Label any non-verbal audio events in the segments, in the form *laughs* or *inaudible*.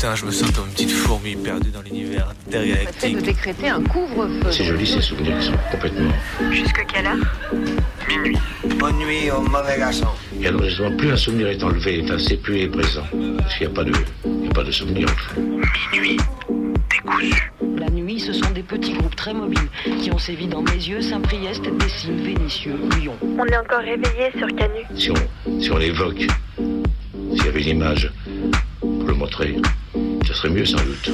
matin, je me sens comme une petite fourmi perdue dans l'univers intergalactique. de décréter un couvre-feu. C'est joli ces souvenirs qui sont complètement. Jusque quelle heure? Minuit. Bonne nuit au mauvais garçon. Et alors justement, plus un souvenir est enlevé, enfin, c'est plus est présent. Parce qu'il n'y a pas de, il y a pas de souvenir. Minuit. Décousu. La nuit, ce sont des petits groupes très mobiles qui ont sévi dans mes yeux, Saint-Priest, Dessines, Vénitieux, Lyon. On est encore réveillé sur Canu. Si on, si on l'évoque, s'il y avait une image pour le montrer, ce serait mieux sans doute.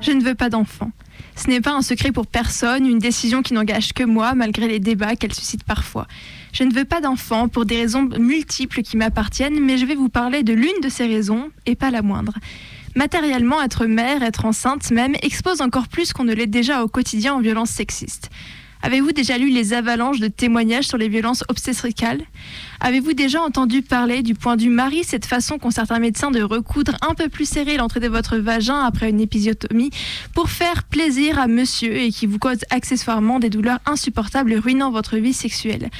Je ne veux pas d'enfant. Ce n'est pas un secret pour personne, une décision qui n'engage que moi, malgré les débats qu'elle suscite parfois. Je ne veux pas d'enfant pour des raisons multiples qui m'appartiennent, mais je vais vous parler de l'une de ces raisons, et pas la moindre. Matériellement, être mère, être enceinte même, expose encore plus qu'on ne l'est déjà au quotidien aux violences sexistes. Avez-vous déjà lu les avalanches de témoignages sur les violences obstétricales? Avez-vous déjà entendu parler du point du mari, cette façon qu'ont certains médecins de recoudre un peu plus serré l'entrée de votre vagin après une épisiotomie pour faire plaisir à monsieur et qui vous cause accessoirement des douleurs insupportables ruinant votre vie sexuelle?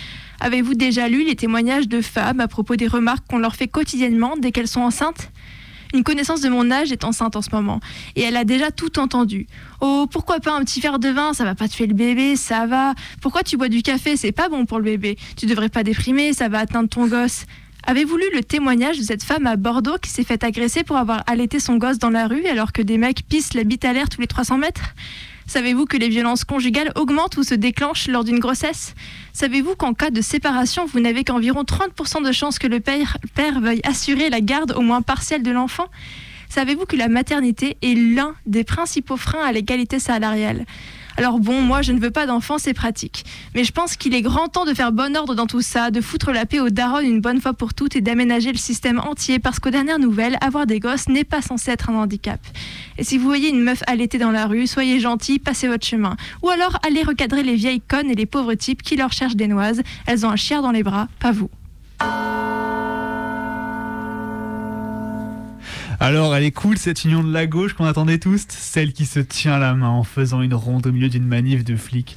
Avez-vous déjà lu les témoignages de femmes à propos des remarques qu'on leur fait quotidiennement dès qu'elles sont enceintes? Une connaissance de mon âge est enceinte en ce moment et elle a déjà tout entendu. Oh, pourquoi pas un petit verre de vin, ça va pas tuer le bébé, ça va. Pourquoi tu bois du café, c'est pas bon pour le bébé. Tu devrais pas déprimer, ça va atteindre ton gosse. Avez-vous lu le témoignage de cette femme à Bordeaux qui s'est fait agresser pour avoir allaité son gosse dans la rue alors que des mecs pissent la bite à l'air tous les 300 mètres? Savez-vous que les violences conjugales augmentent ou se déclenchent lors d'une grossesse? Savez-vous qu'en cas de séparation, vous n'avez qu'environ 30% de chances que le père, veuille assurer la garde au moins partielle de l'enfant? Savez-vous que la maternité est l'un des principaux freins à l'égalité salariale? Alors bon, moi je ne veux pas d'enfants, c'est pratique. Mais je pense qu'il est grand temps de faire bon ordre dans tout ça, de foutre la paix aux darons une bonne fois pour toutes et d'aménager le système entier parce qu'aux dernières nouvelles, avoir des gosses n'est pas censé être un handicap. Et si vous voyez une meuf allaitée dans la rue, soyez gentil, passez votre chemin. Ou alors allez recadrer les vieilles connes et les pauvres types qui leur cherchent des noises. Elles ont un chien dans les bras, pas vous. Alors, elle est cool cette union de la gauche qu'on attendait tous, celle qui se tient la main en faisant une ronde au milieu d'une manif de flics.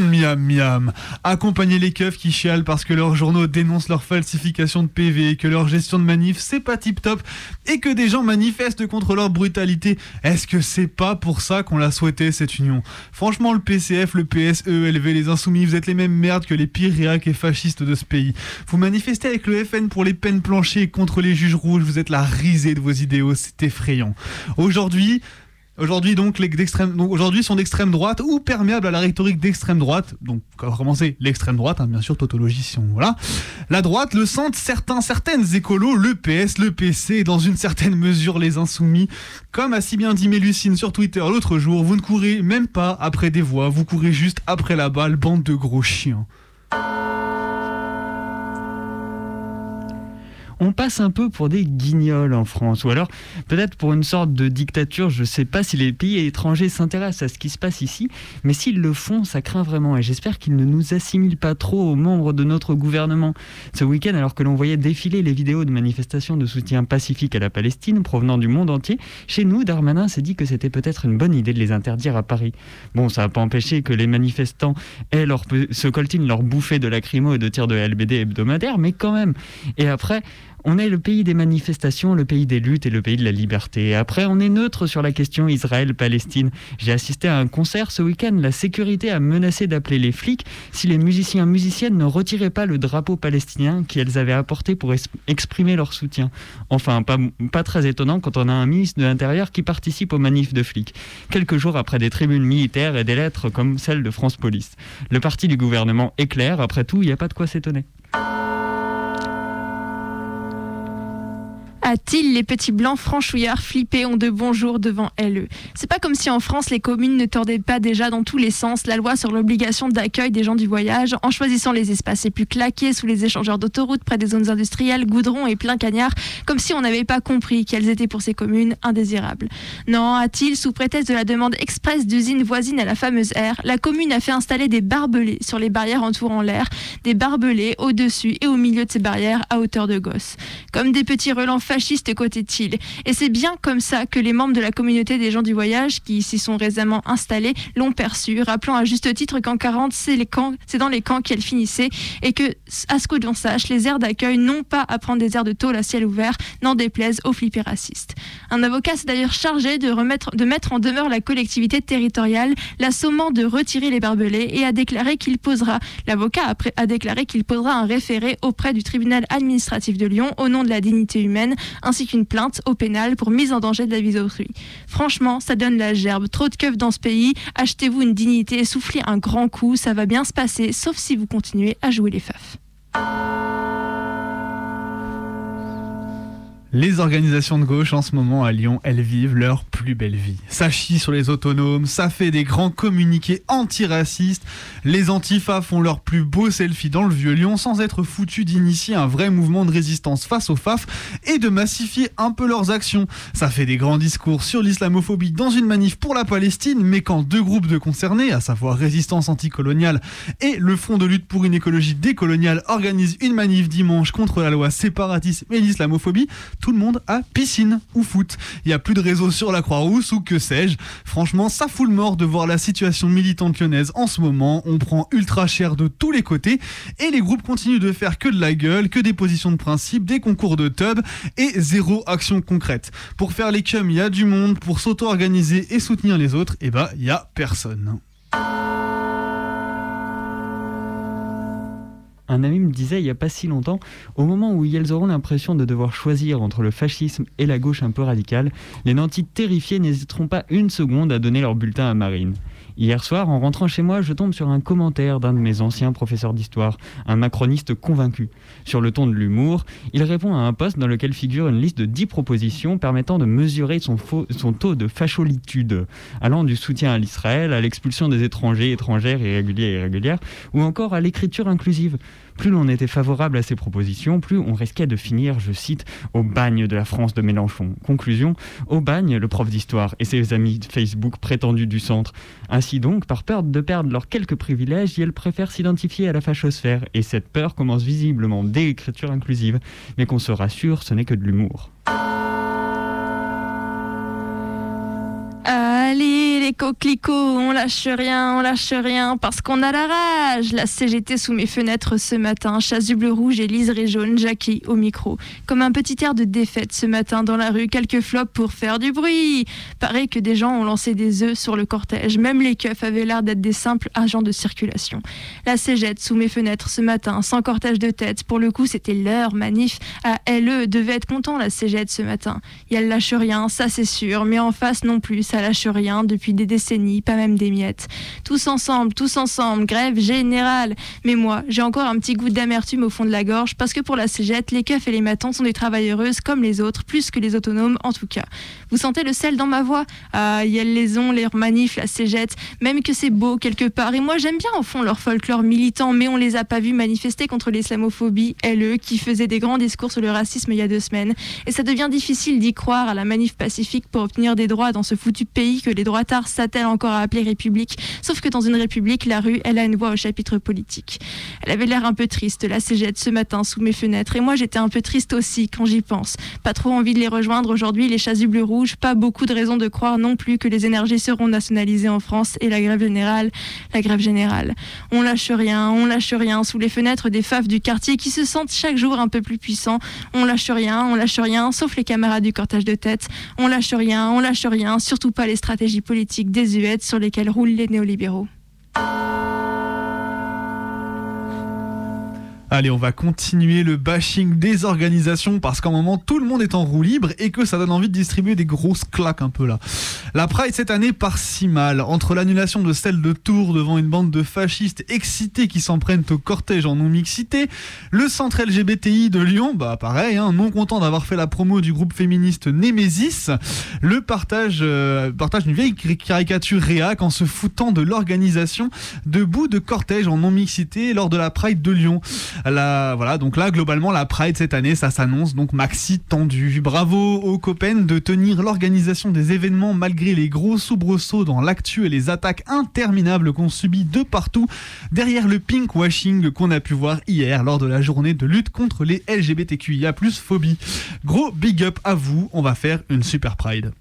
Miam miam. Accompagner les keufs qui chialent parce que leurs journaux dénoncent leur falsification de PV, que leur gestion de manif c'est pas tip top et que des gens manifestent contre leur brutalité. Est-ce que c'est pas pour ça qu'on l'a souhaité cette union? Franchement, le PCF, le PSE, LV, les Insoumis, vous êtes les mêmes merdes que les pires réacs et fascistes de ce pays. Vous manifestez avec le FN pour les peines planchées contre les juges rouges, vous êtes la risée de vos idéaux, c'est effrayant. Aujourd'hui, Aujourd'hui donc, d'extrême, aujourd'hui sont d'extrême droite ou perméables à la rhétorique d'extrême droite. Donc, on va commencer l'extrême droite, hein, bien sûr, tautologie si on voilà. La droite, le centre, certains, certaines écolos, le PS, le PC, et dans une certaine mesure les insoumis. Comme a si bien dit Mélucine sur Twitter l'autre jour, vous ne courez même pas après des voix, vous courez juste après la balle, bande de gros chiens. On passe un peu pour des guignols en France, ou alors peut-être pour une sorte de dictature. Je ne sais pas si les pays étrangers s'intéressent à ce qui se passe ici, mais s'ils le font, ça craint vraiment. Et j'espère qu'ils ne nous assimilent pas trop aux membres de notre gouvernement. Ce week-end, alors que l'on voyait défiler les vidéos de manifestations de soutien pacifique à la Palestine provenant du monde entier, chez nous, Darmanin s'est dit que c'était peut-être une bonne idée de les interdire à Paris. Bon, ça n'a pas empêché que les manifestants aient leur, se coltinent leur bouffée de lacrymo et de tirs de LBD hebdomadaires, mais quand même. Et après, on est le pays des manifestations, le pays des luttes et le pays de la liberté. Après, on est neutre sur la question Israël-Palestine. J'ai assisté à un concert ce week-end. La sécurité a menacé d'appeler les flics si les musiciens musiciennes ne retiraient pas le drapeau palestinien qu'elles avaient apporté pour exprimer leur soutien. Enfin, pas, pas très étonnant quand on a un ministre de l'Intérieur qui participe aux manifs de flics. Quelques jours après des tribunes militaires et des lettres comme celle de France Police. Le parti du gouvernement est clair. Après tout, il n'y a pas de quoi s'étonner. A-t-il les petits blancs franchouillards flippés ont de bons jours devant LE C'est pas comme si en France les communes ne tordaient pas déjà dans tous les sens la loi sur l'obligation d'accueil des gens du voyage en choisissant les espaces les plus claqués sous les échangeurs d'autoroutes près des zones industrielles, goudron et plein cagnard, comme si on n'avait pas compris qu'elles étaient pour ces communes indésirables. Non, a-t-il, sous prétexte de la demande express d'usines voisines à la fameuse aire, la commune a fait installer des barbelés sur les barrières entourant l'air, des barbelés au-dessus et au milieu de ces barrières à hauteur de gosse. Comme des petits relents fascistes côté Thiel. Et c'est bien comme ça que les membres de la communauté des gens du voyage, qui s'y sont récemment installés, l'ont perçu, rappelant à juste titre qu'en 40, c'est dans les camps qu'elle finissait, et que, à ce que l'on sache, les aires d'accueil n'ont pas à prendre des aires de tôle à ciel ouvert, n'en déplaise aux flippés racistes. Un avocat s'est d'ailleurs chargé de, remettre, de mettre en demeure la collectivité territoriale, l'assommant de retirer les barbelés et a déclaré qu'il posera, l'avocat a déclaré qu'il posera un référé auprès du tribunal administratif de Lyon au nom de la dignité humaine, ainsi qu'une plainte au pénal pour mise en danger de la vie d'autrui. Franchement, ça donne la gerbe. Trop de keufs dans ce pays. Achetez-vous une dignité soufflez un grand coup. Ça va bien se passer, sauf si vous continuez à jouer les feufs. Les organisations de gauche en ce moment à Lyon, elles vivent leur plus belle vie. Ça chie sur les autonomes, ça fait des grands communiqués antiracistes, les antifas font leur plus beau selfie dans le vieux Lyon sans être foutus d'initier un vrai mouvement de résistance face aux FAF et de massifier un peu leurs actions. Ça fait des grands discours sur l'islamophobie dans une manif pour la Palestine, mais quand deux groupes de concernés, à savoir Résistance anticoloniale et le Front de lutte pour une écologie décoloniale, organisent une manif dimanche contre la loi séparatisme et l'islamophobie, tout le monde a piscine ou foot. Il n'y a plus de réseau sur la Croix-Rousse ou que sais-je. Franchement, ça fout le mort de voir la situation militante lyonnaise en ce moment. On prend ultra cher de tous les côtés et les groupes continuent de faire que de la gueule, que des positions de principe, des concours de tub et zéro action concrète. Pour faire les cums, il y a du monde. Pour s'auto-organiser et soutenir les autres, eh ben, il y a personne. Un ami me disait il n'y a pas si longtemps, au moment où ils auront l'impression de devoir choisir entre le fascisme et la gauche un peu radicale, les nantis terrifiés n'hésiteront pas une seconde à donner leur bulletin à Marine. Hier soir, en rentrant chez moi, je tombe sur un commentaire d'un de mes anciens professeurs d'histoire, un macroniste convaincu. Sur le ton de l'humour, il répond à un poste dans lequel figure une liste de 10 propositions permettant de mesurer son, taux de facholitude, allant du soutien à l'Israël, à l'expulsion des étrangers, étrangères, irréguliers et irrégulières, ou encore à l'écriture inclusive. Plus l'on était favorable à ces propositions, plus on risquait de finir, je cite, au bagne de la France de Mélenchon. Conclusion, au bagne le prof d'histoire et ses amis Facebook prétendus du centre. Ainsi donc, par peur de perdre leurs quelques privilèges, ils préfèrent s'identifier à la fachosphère, et cette peur commence visiblement dès l'écriture inclusive. Mais qu'on se rassure, ce n'est que de l'humour. Allez, les coquelicots, on lâche rien, on lâche rien, parce qu'on a la rage. La CGT sous mes fenêtres ce matin, chasuble rouge et liseré jaune, Jackie au micro. Comme un petit air de défaite ce matin dans la rue, quelques flops pour faire du bruit. Pareil que des gens ont lancé des œufs sur le cortège, même les keufs avaient l'air d'être des simples agents de circulation. La CGT sous mes fenêtres ce matin, sans cortège de tête, pour le coup c'était leur manif. À LE devait être content la CGT ce matin. Et elle lâche rien, ça c'est sûr, mais en face non plus, ça lâche rien depuis des décennies, pas même des miettes. Tous ensemble, tous ensemble, grève générale. Mais moi, j'ai encore un petit goût d'amertume au fond de la gorge parce que pour la cégette, les keufs et les matons sont des travailleuses comme les autres, plus que les autonomes en tout cas. Vous sentez le sel dans ma voix? Ah, elles les ont, les manifs, la cégette, même que c'est beau quelque part. Et moi, j'aime bien au fond leur folklore militant, mais on les a pas vus manifester contre l'islamophobie, LE, qui faisait des grands discours sur le racisme il y a deux semaines. Et ça devient difficile d'y croire à la manif pacifique pour obtenir des droits dans ce foutu pays que les droitards s'attellent encore à appeler République. Sauf que dans une République, la rue, elle a une voix au chapitre politique. Elle avait l'air un peu triste, la cégette, ce matin, sous mes fenêtres. Et moi, j'étais un peu triste aussi quand j'y pense. Pas trop envie de les rejoindre aujourd'hui, les chasubles rouges. Pas beaucoup de raisons de croire non plus que les énergies seront nationalisées en France et la grève générale. La grève générale. On lâche rien, on lâche rien sous les fenêtres des faves du quartier qui se sentent chaque jour un peu plus puissants. On lâche rien, on lâche rien, sauf les camarades du cortège de tête. On lâche rien, on lâche rien, surtout pas les politiques désuètes sur lesquelles roulent les néolibéraux. Allez, on va continuer le bashing des organisations parce qu'en moment tout le monde est en roue libre et que ça donne envie de distribuer des grosses claques un peu là. La Pride cette année part si mal entre l'annulation de celle de Tours devant une bande de fascistes excités qui s'en prennent au cortège en non-mixité, le centre LGBTI de Lyon, bah pareil, hein, non content d'avoir fait la promo du groupe féministe Némésis, le partage, euh, partage d'une vieille caricature réac en se foutant de l'organisation de bout de cortège en non-mixité lors de la Pride de Lyon voilà, donc là, globalement, la Pride cette année, ça s'annonce donc maxi tendu. Bravo aux Copen de tenir l'organisation des événements malgré les gros soubresauts dans l'actu et les attaques interminables qu'on subit de partout derrière le pink washing qu'on a pu voir hier lors de la journée de lutte contre les LGBTQIA+ phobie. Gros big up à vous, on va faire une super Pride.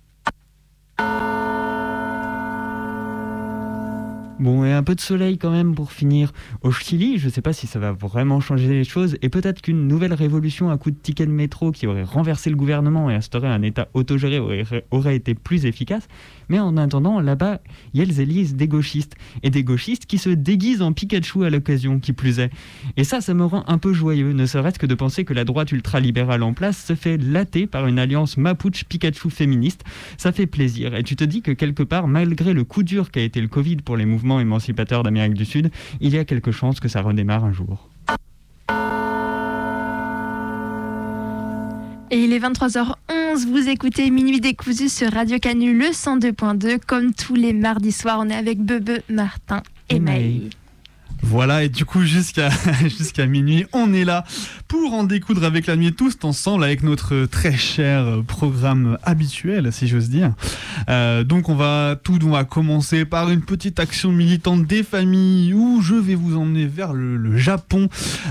Bon, et un peu de soleil quand même pour finir au Chili. Je ne sais pas si ça va vraiment changer les choses. Et peut-être qu'une nouvelle révolution à coup de ticket de métro qui aurait renversé le gouvernement et instauré un État autogéré aurait, été plus efficace. Mais en attendant, là-bas, il y a les élises des gauchistes. Et des gauchistes qui se déguisent en Pikachu à l'occasion, qui plus est. Et ça, ça me rend un peu joyeux, ne serait-ce que de penser que la droite ultralibérale en place se fait latter par une alliance Mapuche-Pikachu féministe. Ça fait plaisir. Et tu te dis que quelque part, malgré le coup dur qu'a été le Covid pour les mouvements émancipateurs d'Amérique du Sud, il y a quelque chance que ça redémarre un jour. Et il est 23h11, vous écoutez Minuit décousu sur Radio Canu le 102.2. Comme tous les mardis soirs, on est avec Bebe, Martin et, et voilà, et du coup, jusqu'à *laughs* jusqu'à minuit, on est là pour en découdre avec la nuit tous ensemble avec notre très cher programme habituel, si j'ose dire. Euh, donc, on va tout on va commencer par une petite action militante des familles où je vais vous emmener vers le, Japon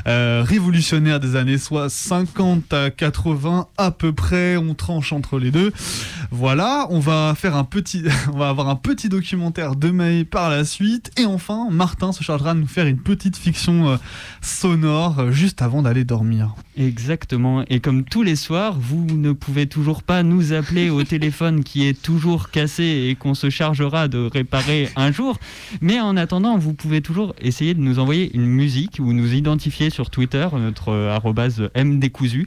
euh, révolutionnaire des années soit 50 à 80 à peu près. On tranche entre les deux. Voilà, on va faire un petit, *laughs* on va avoir un petit documentaire de May par la suite. Et enfin, Martin se chargera de nous faire une petite fiction euh, sonore euh, juste avant d'aller dormir. Exactement. Et comme tous les soirs, vous ne pouvez toujours pas nous appeler au *laughs* téléphone qui est toujours cassé et qu'on se chargera de réparer un jour. Mais en attendant, vous pouvez toujours essayer de nous envoyer une musique ou nous identifier sur Twitter, notre euh, arrobase mdécousu,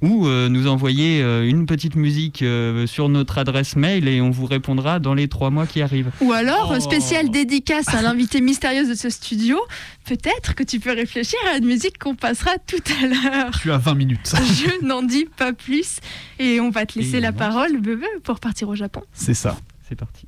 ou nous envoyer une petite musique sur notre adresse mail et on vous répondra dans les trois mois qui arrivent. Ou alors, spécial dédicace à l'invité mystérieuse de ce studio, peut-être que tu peux réfléchir à une musique qu'on passera tout à l'heure. Tu as 20 minutes. *laughs* Je n'en dis pas plus. Et on va te laisser la parole, bébé, pour partir au Japon. C'est ça. C'est parti.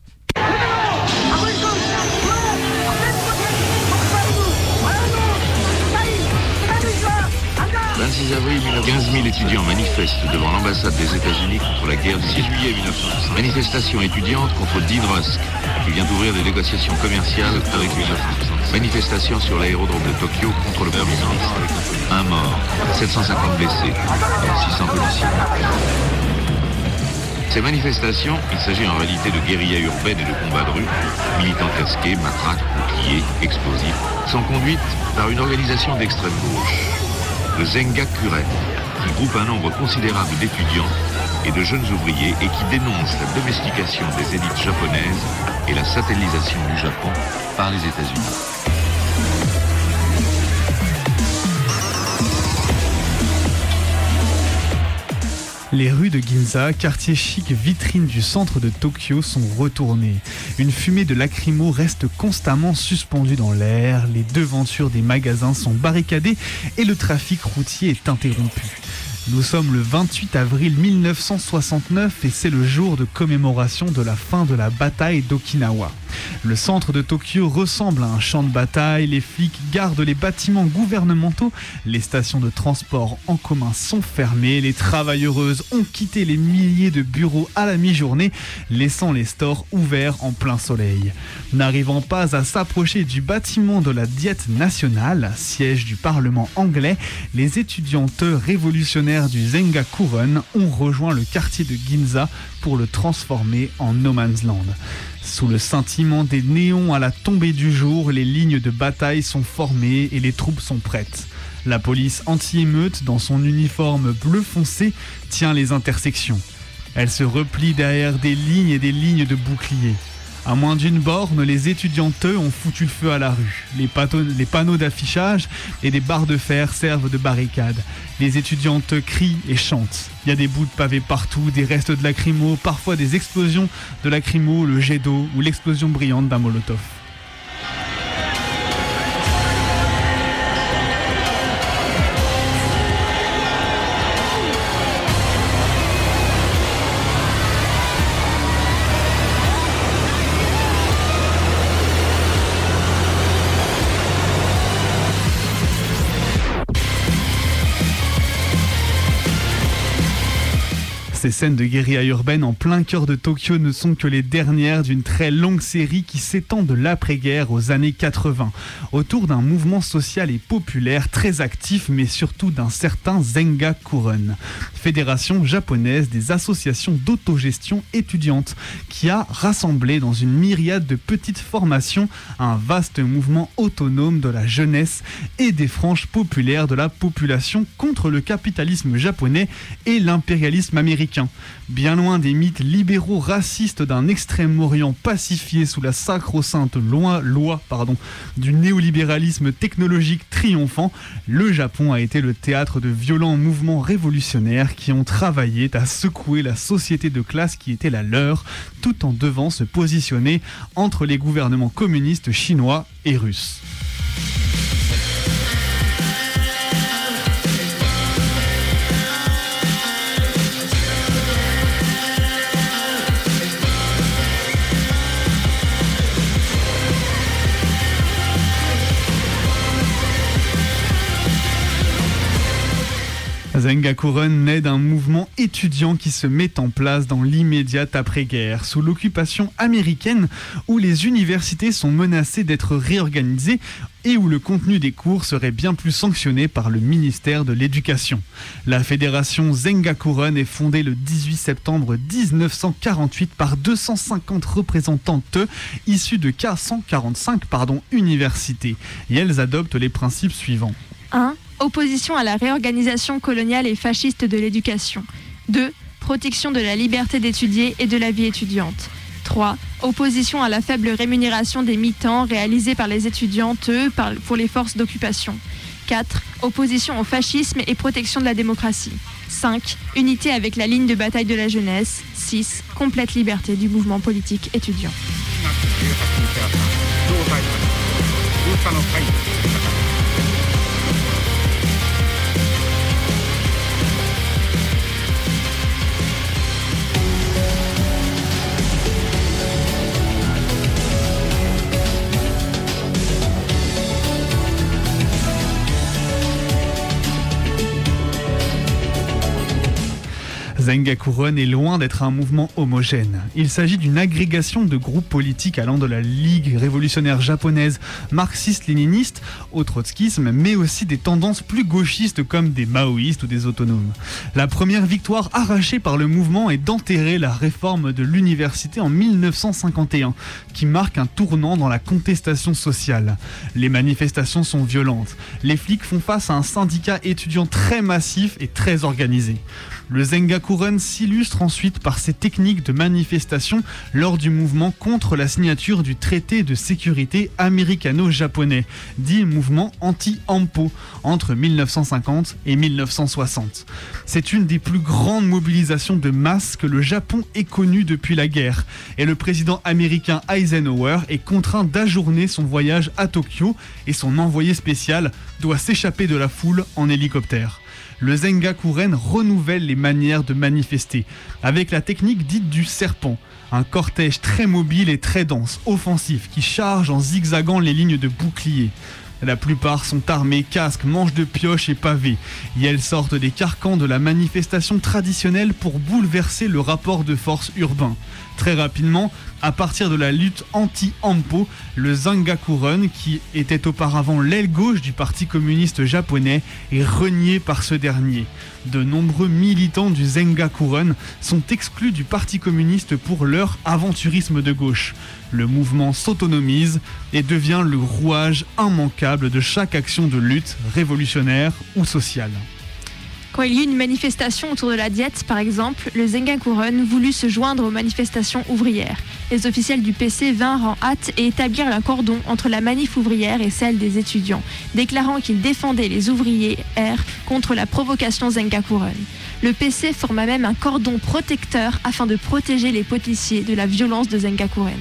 26 avril 15 000 étudiants manifestent devant l'ambassade des États-Unis contre la guerre du 6 juillet 1960. Manifestation étudiante contre Dean Rusk, qui vient d'ouvrir des négociations commerciales avec les Manifestation sur l'aérodrome de Tokyo contre le Premier ministre. Un mort, 750 blessés, 600 policiers. Ces manifestations, il s'agit en réalité de guérilla urbaine et de combats de rue, militants casqués, matraques, boucliers, explosifs, sont conduites par une organisation d'extrême gauche le Zenga Kuren, qui groupe un nombre considérable d'étudiants et de jeunes ouvriers et qui dénonce la domestication des élites japonaises et la satellisation du Japon par les États-Unis. Les rues de Ginza, quartier chic vitrine du centre de Tokyo, sont retournées. Une fumée de lacrymo reste constamment suspendue dans l'air, les devantures des magasins sont barricadées et le trafic routier est interrompu. Nous sommes le 28 avril 1969 et c'est le jour de commémoration de la fin de la bataille d'Okinawa. Le centre de Tokyo ressemble à un champ de bataille, les flics gardent les bâtiments gouvernementaux, les stations de transport en commun sont fermées, les travailleuses ont quitté les milliers de bureaux à la mi-journée, laissant les stores ouverts en plein soleil. N'arrivant pas à s'approcher du bâtiment de la Diète nationale, siège du Parlement anglais, les étudiantes révolutionnaires du Zengakuren ont rejoint le quartier de Ginza pour le transformer en no man's land. Sous le sentiment des néons à la tombée du jour, les lignes de bataille sont formées et les troupes sont prêtes. La police anti-émeute, dans son uniforme bleu foncé, tient les intersections. Elle se replie derrière des lignes et des lignes de boucliers. À moins d'une borne, les étudiantes ont foutu le feu à la rue. Les, les panneaux d'affichage et des barres de fer servent de barricades. Les étudiantes crient et chantent. Il y a des bouts de pavés partout, des restes de lacrymo, parfois des explosions de lacrymo, le jet d'eau ou l'explosion brillante d'un molotov. Ces scènes de guérilla urbaine en plein cœur de Tokyo ne sont que les dernières d'une très longue série qui s'étend de l'après-guerre aux années 80, autour d'un mouvement social et populaire très actif, mais surtout d'un certain Zenga Kuren, fédération japonaise des associations d'autogestion étudiantes, qui a rassemblé dans une myriade de petites formations un vaste mouvement autonome de la jeunesse et des franges populaires de la population contre le capitalisme japonais et l'impérialisme américain Bien loin des mythes libéraux racistes d'un Extrême-Orient pacifié sous la sacro-sainte loi, du néolibéralisme technologique triomphant, le Japon a été le théâtre de violents mouvements révolutionnaires qui ont travaillé à secouer la société de classe qui était la leur, tout en devant se positionner entre les gouvernements communistes chinois et russes. Zengakuren naît d'un mouvement étudiant qui se met en place dans l'immédiate après-guerre, sous l'occupation américaine, où les universités sont menacées d'être réorganisées et où le contenu des cours serait bien plus sanctionné par le ministère de l'Éducation. La fédération Zengakuren est fondée le 18 septembre 1948 par 250 représentantes issues de 445 pardon, universités, et elles adoptent les principes suivants. 1. Opposition à la réorganisation coloniale et fasciste de l'éducation. 2. Protection de la liberté d'étudier et de la vie étudiante. 3. Opposition à la faible rémunération des mi-temps réalisés par les étudiantes pour les forces d'occupation. 4. Opposition au fascisme et protection de la démocratie. 5. Unité avec la ligne de bataille de la jeunesse. 6. Complète liberté du mouvement politique étudiant. Zengakuren est loin d'être un mouvement homogène. Il s'agit d'une agrégation de groupes politiques allant de la Ligue révolutionnaire japonaise marxiste-léniniste au trotskisme, mais aussi des tendances plus gauchistes comme des maoïstes ou des autonomes. La première victoire arrachée par le mouvement est d'enterrer la réforme de l'université en 1951, qui marque un tournant dans la contestation sociale. Les manifestations sont violentes. Les flics font face à un syndicat étudiant très massif et très organisé. Le Zengakuren s'illustre ensuite par ses techniques de manifestation lors du mouvement contre la signature du traité de sécurité américano-japonais, dit mouvement anti-ampo, entre 1950 et 1960. C'est une des plus grandes mobilisations de masse que le Japon ait connue depuis la guerre, et le président américain Eisenhower est contraint d'ajourner son voyage à Tokyo et son envoyé spécial doit s'échapper de la foule en hélicoptère le Zengakuren renouvelle les manières de manifester, avec la technique dite du serpent, un cortège très mobile et très dense, offensif, qui charge en zigzagant les lignes de boucliers. La plupart sont armés, casques, manches de pioche et pavés, et elles sortent des carcans de la manifestation traditionnelle pour bouleverser le rapport de force urbain. Très rapidement, à partir de la lutte anti-Ampo, le Zangakuren, qui était auparavant l'aile gauche du Parti communiste japonais, est renié par ce dernier. De nombreux militants du Zengakuren sont exclus du Parti communiste pour leur aventurisme de gauche. Le mouvement s'autonomise et devient le rouage immanquable de chaque action de lutte révolutionnaire ou sociale. Quand il y eut une manifestation autour de la diète, par exemple, le Zengakuren voulut se joindre aux manifestations ouvrières. Les officiels du PC vinrent en hâte et établirent un cordon entre la manif ouvrière et celle des étudiants, déclarant qu'ils défendaient les ouvriers R contre la provocation Zengakuren. Le PC forma même un cordon protecteur afin de protéger les policiers de la violence de Zengakuren.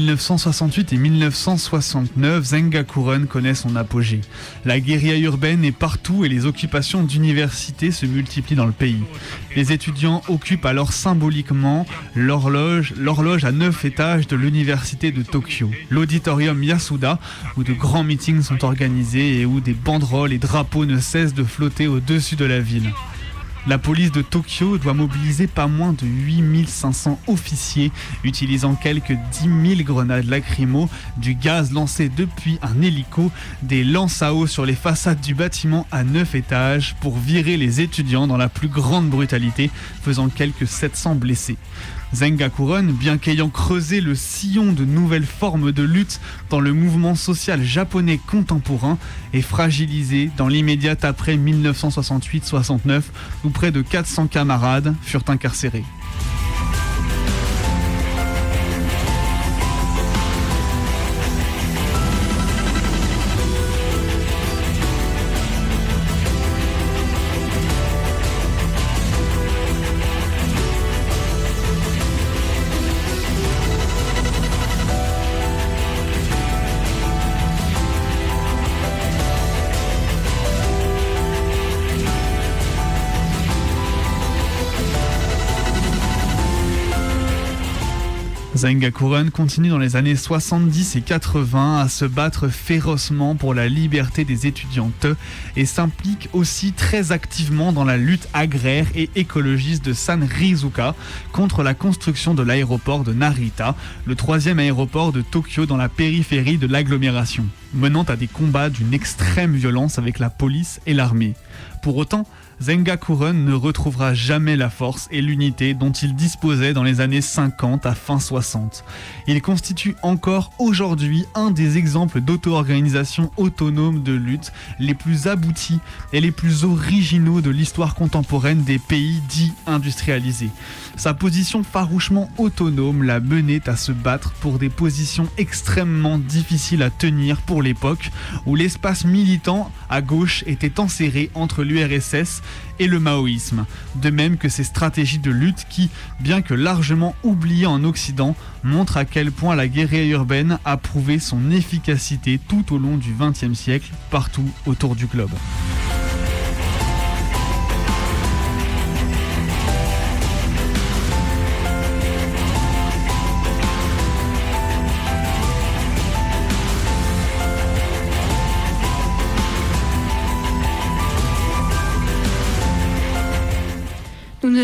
1968 et 1969, Zengakuren connaît son apogée. La guérilla urbaine est partout et les occupations d'universités se multiplient dans le pays. Les étudiants occupent alors symboliquement l'horloge, l'horloge à neuf étages de l'université de Tokyo, l'auditorium Yasuda, où de grands meetings sont organisés et où des banderoles et drapeaux ne cessent de flotter au-dessus de la ville. La police de Tokyo doit mobiliser pas moins de 8500 officiers, utilisant quelques 10 000 grenades lacrymo, du gaz lancé depuis un hélico, des lances à eau sur les façades du bâtiment à 9 étages pour virer les étudiants dans la plus grande brutalité, faisant quelques 700 blessés. Zengakuren, bien qu'ayant creusé le sillon de nouvelles formes de lutte dans le mouvement social japonais contemporain, est fragilisé dans l'immédiat après 1968-69 où près de 400 camarades furent incarcérés. Zengakuren continue dans les années 70 et 80 à se battre férocement pour la liberté des étudiantes et s'implique aussi très activement dans la lutte agraire et écologiste de Sanrizuka contre la construction de l'aéroport de Narita, le troisième aéroport de Tokyo dans la périphérie de l'agglomération, menant à des combats d'une extrême violence avec la police et l'armée. Pour autant, Zengakuren ne retrouvera jamais la force et l'unité dont il disposait dans les années 50 à fin 60. Il constitue encore aujourd'hui un des exemples d'auto-organisation autonome de lutte les plus aboutis et les plus originaux de l'histoire contemporaine des pays dits industrialisés. Sa position farouchement autonome l'a mené à se battre pour des positions extrêmement difficiles à tenir pour l'époque où l'espace militant à gauche était enserré entre l'URSS et le maoïsme, de même que ses stratégies de lutte qui, bien que largement oubliées en Occident, montrent à quel point la guérilla urbaine a prouvé son efficacité tout au long du XXe siècle partout autour du globe.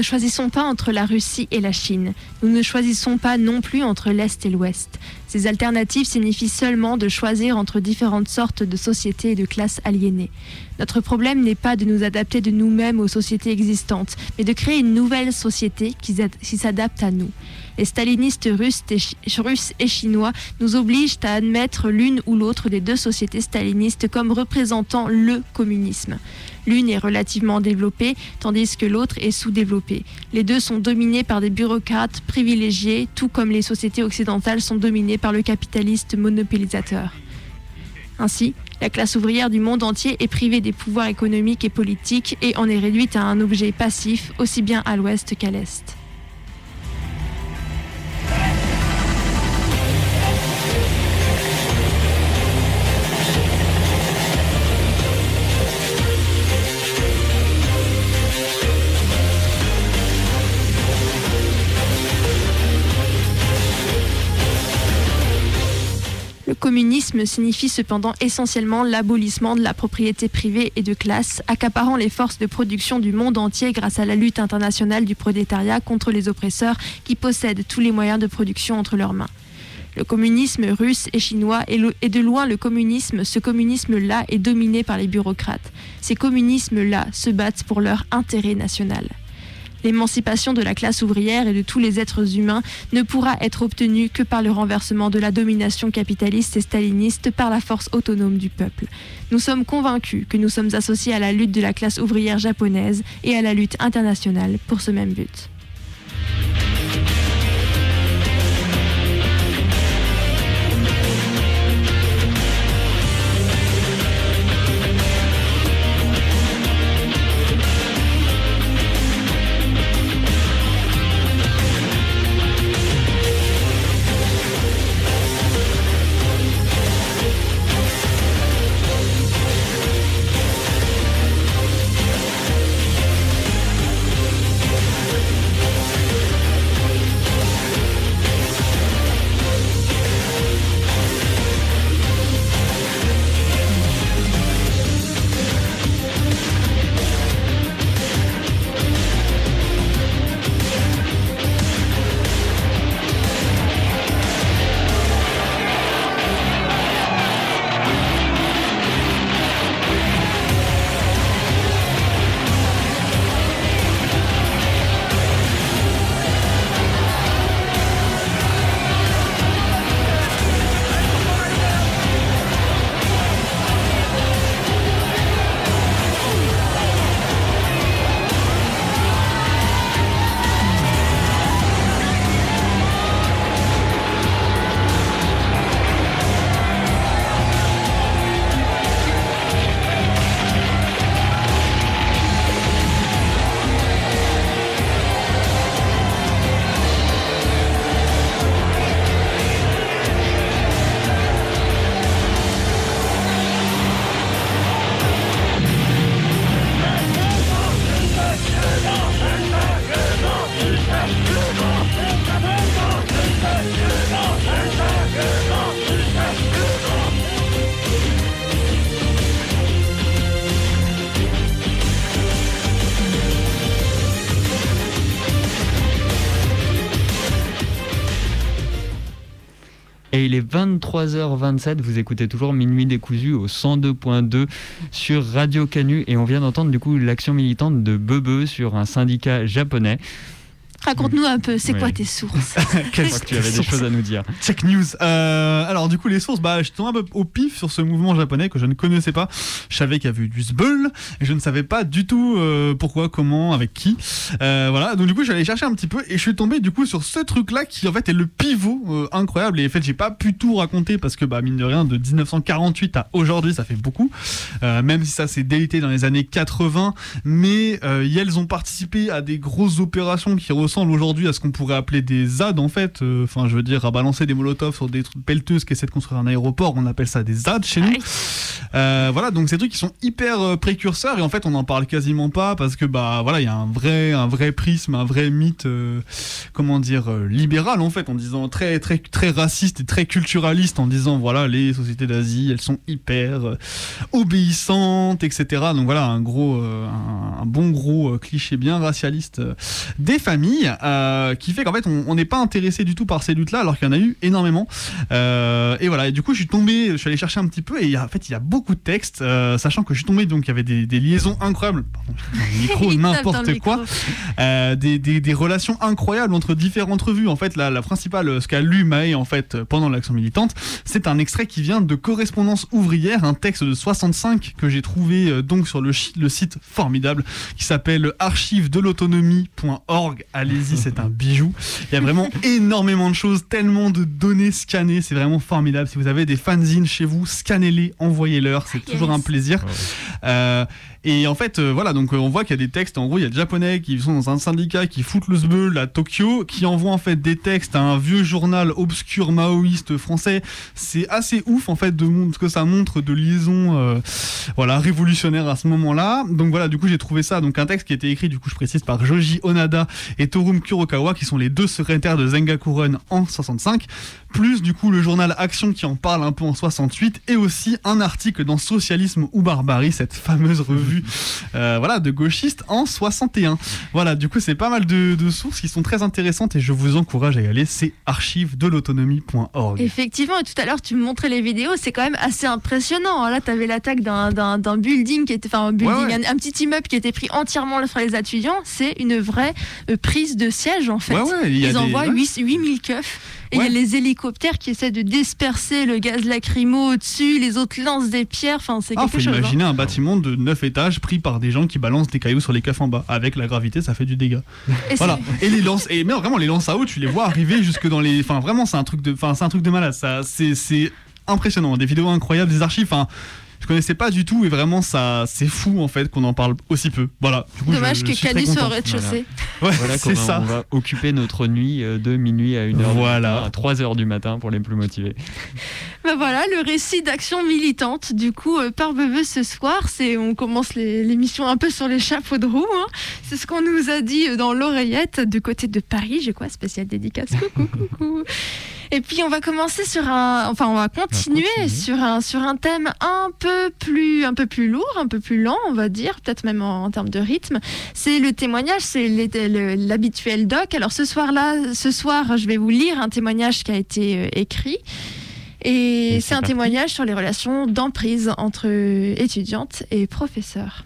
Ne choisissons pas entre la Russie et la Chine. Nous ne choisissons pas non plus entre l'Est et l'Ouest. Ces alternatives signifient seulement de choisir entre différentes sortes de sociétés et de classes aliénées. Notre problème n'est pas de nous adapter de nous-mêmes aux sociétés existantes, mais de créer une nouvelle société qui, s'adapte à nous. Les stalinistes russes et chinois nous obligent à admettre l'une ou l'autre des deux sociétés stalinistes comme représentant le communisme. L'une est relativement développée, tandis que l'autre est sous-développée. Les deux sont dominés par des bureaucrates privilégiés, tout comme les sociétés occidentales sont dominées par le capitaliste monopolisateur. Ainsi, la classe ouvrière du monde entier est privée des pouvoirs économiques et politiques et en est réduite à un objet passif aussi bien à l'ouest qu'à l'est. Communisme signifie cependant essentiellement l'abolissement de la propriété privée et de classe, accaparant les forces de production du monde entier grâce à la lutte internationale du prolétariat contre les oppresseurs qui possèdent tous les moyens de production entre leurs mains. Le communisme russe et chinois est de loin le communisme, ce communisme-là est dominé par les bureaucrates. Ces communismes-là se battent pour leur intérêt national. L'émancipation de la classe ouvrière et de tous les êtres humains ne pourra être obtenue que par le renversement de la domination capitaliste et staliniste par la force autonome du peuple. Nous sommes convaincus que nous sommes associés à la lutte de la classe ouvrière japonaise et à la lutte internationale pour ce même but. Est 23h27, vous écoutez toujours Minuit décousu au 102.2 sur Radio Canu et on vient d'entendre du coup l'action militante de Bebe sur un syndicat japonais. Raconte-nous un peu, c'est Ouais. quoi tes sources *laughs* crois que tu avais des choses à nous dire. Check news. Euh, alors du coup les sources, bah je tombe un peu au pif sur ce mouvement japonais que je ne connaissais pas. Je savais qu'il y avait eu du sbull et je ne savais pas du tout euh, pourquoi, comment, avec qui. Euh, voilà. Donc du coup j'allais chercher un petit peu et je suis tombé du coup sur ce truc là qui en fait est le pivot euh, incroyable et en fait j'ai pas pu tout raconter parce que bah mine de rien de 1948 à aujourd'hui ça fait beaucoup. Euh, même si ça s'est délité dans les années 80, mais euh, elles ont participé à des grosses opérations qui ressemblent aujourd'hui à ce qu'on pourrait appeler des ZAD en fait. Euh, Enfin, je veux dire, à balancer des molotovs sur des trucs pelleteuses qui essaient de construire un aéroport, on appelle ça des ZAD chez nous. Euh, voilà, donc ces trucs qui sont hyper euh, précurseurs et en fait on n'en parle quasiment pas parce que bah voilà, il y a un vrai, un vrai prisme, un vrai mythe, euh, comment dire, libéral en fait, en disant très, très, très raciste et très culturaliste, en disant voilà, les sociétés d'Asie, elles sont hyper euh, obéissantes, etc. Donc voilà, un gros, un, un bon gros cliché bien racialiste des familles euh, qui fait qu'en fait on n'est pas intéressé du tout par ces luttes-là alors qu'il y en a eu énormément. Euh, et voilà, et du coup je suis tombé, je suis allé chercher un petit peu et en fait il y a beaucoup de textes, euh, sachant que je suis tombé donc il y avait des, des liaisons incroyables, pardon, *laughs* micro, n'importe quoi, des, des, des relations incroyables entre différentes revues. En fait, la, la principale, ce qu'a lu Maë en fait pendant l'action militante, c'est un extrait qui vient de Correspondance ouvrière, un texte de 65 que j'ai trouvé donc sur le, site formidable qui s'appelle archive-de-l'autonomie.org. Allez-y, c'est un bijou. Il y a vraiment *laughs* énormément de choses, tellement de données scannées, c'est vraiment formidable. Si vous avez des fanzines chez vous, scannez-les, envoyez-leur, c'est toujours Yes. un plaisir. Euh, et en fait, euh, voilà, donc euh, on voit qu'il y a des textes. En gros, il y a des Japonais qui sont dans un syndicat qui foutent le sbeul à Tokyo, qui envoient en fait des textes à un vieux journal obscur maoïste français. C'est assez ouf en fait de ce que ça montre de liaison, euh, voilà, révolutionnaire à ce moment-là. Donc voilà, du coup, j'ai trouvé ça. Donc un texte qui été écrit, du coup, je précise par Joji Onada et Torum Kurokawa, qui sont les deux secrétaires de Zengaku Run en 65 plus du coup le journal Action qui en parle un peu en 68 et aussi un article dans Socialisme ou Barbarie, cette fameuse revue euh, voilà, de gauchistes en 61. Voilà, du coup c'est pas mal de, de sources qui sont très intéressantes et je vous encourage à y aller, c'est archives de l'autonomie.org. Effectivement, et tout à l'heure tu me montrais les vidéos, c'est quand même assez impressionnant. Là, tu avais l'attaque d'un- building, qui était, enfin un, building, Ouais, ouais. Un, un petit immeuble qui était pris entièrement sur les étudiants. C'est une vraie euh, prise de siège en fait. Ouais, Ils envoient ouais. 8 8000 keufs. Et il Ouais. y a les hélicoptères qui essaient de disperser le gaz lacrymo au-dessus, les autres lancent des pierres, enfin c'est Ah, quelque faut chose. hein. imaginer un bâtiment de 9 étages pris par des gens qui balancent des cailloux sur les keufs en bas. Avec la gravité, ça fait du dégât. Et Voilà. Et les lances, et mais vraiment les lances à eau, tu les vois arriver jusque dans les. Enfin, vraiment, c'est un truc de, enfin, c'est un truc de malade. Ça, c'est impressionnant. Des vidéos incroyables, des archives. Enfin, je connaissais pas du tout et vraiment, ça, c'est fou en fait qu'on en parle aussi peu. Voilà. Du coup, Dommage je- que je soit au rez-de-chaussée. Ouais, Voilà c'est ça. on va occuper notre nuit euh, de minuit à 1h Voilà. à 3h du matin pour les plus motivés. *laughs* Ben voilà, le récit d'action militante. Du coup, euh, par Beveux ce soir, c'est on commence l'émission un peu sur les chapeaux de roue. hein. C'est ce qu'on nous a dit euh, dans l'oreillette du côté de Paris. J'ai quoi Spécial dédicace. Coucou, coucou. *laughs* Et puis on va commencer sur un, enfin on va continuer continuer. sur un sur un thème un peu plus un peu plus lourd, un peu plus lent, on va dire, peut-être même en, en termes de rythme. C'est le témoignage, c'est l'habituel doc. Alors ce soir là, ce soir, je vais vous lire un témoignage qui a été euh, écrit. Et, Et c'est un parti. témoignage sur les relations d'emprise entre étudiantes et professeurs.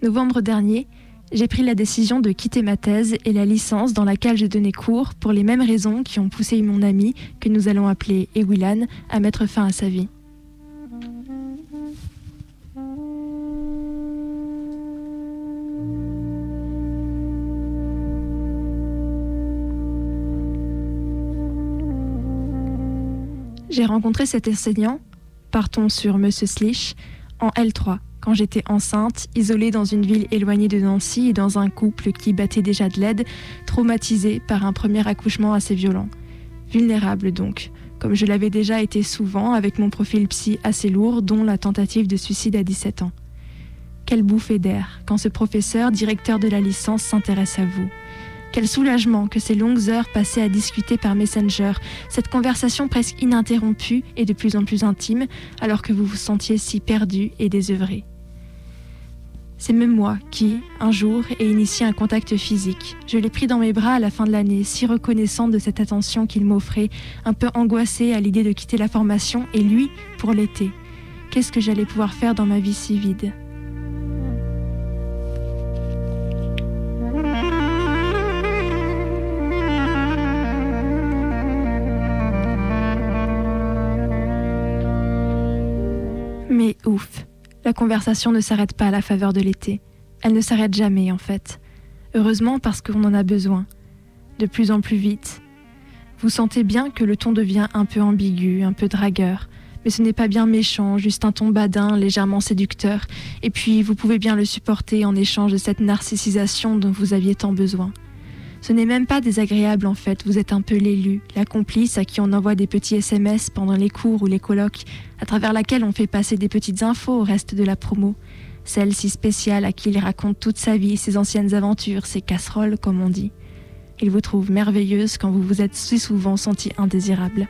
Novembre dernier, j'ai pris la décision de quitter ma thèse et la licence dans laquelle je donnais cours pour les mêmes raisons qui ont poussé mon ami, que nous allons appeler Ewilan, à mettre fin à sa vie. J'ai rencontré cet enseignant, partons sur Monsieur Slich, en L3, quand j'étais enceinte, isolée dans une ville éloignée de Nancy et dans un couple qui battait déjà de l'aide, traumatisé par un premier accouchement assez violent. Vulnérable donc, comme je l'avais déjà été souvent avec mon profil psy assez lourd, dont la tentative de suicide à 17 ans. Quelle bouffée d'air quand ce professeur, directeur de la licence, s'intéresse à vous. Quel soulagement que ces longues heures passées à discuter par Messenger, cette conversation presque ininterrompue et de plus en plus intime, alors que vous vous sentiez si perdu et désœuvré. C'est même moi qui, un jour, ai initié un contact physique. Je l'ai pris dans mes bras à la fin de l'année, si reconnaissante de cette attention qu'il m'offrait, un peu angoissée à l'idée de quitter la formation, et lui, pour l'été. Qu'est-ce que j'allais pouvoir faire dans ma vie si vide? La conversation ne s'arrête pas à la faveur de l'été. Elle ne s'arrête jamais en fait. Heureusement parce qu'on en a besoin. De plus en plus vite. Vous sentez bien que le ton devient un peu ambigu, un peu dragueur. Mais ce n'est pas bien méchant, juste un ton badin, légèrement séducteur. Et puis vous pouvez bien le supporter en échange de cette narcissisation dont vous aviez tant besoin. Ce n'est même pas désagréable en fait, vous êtes un peu l'élu, la complice à qui on envoie des petits SMS pendant les cours ou les colloques, à travers laquelle on fait passer des petites infos au reste de la promo. Celle si spéciale à qui il raconte toute sa vie, ses anciennes aventures, ses casseroles, comme on dit. Il vous trouve merveilleuse quand vous vous êtes si souvent senti indésirable.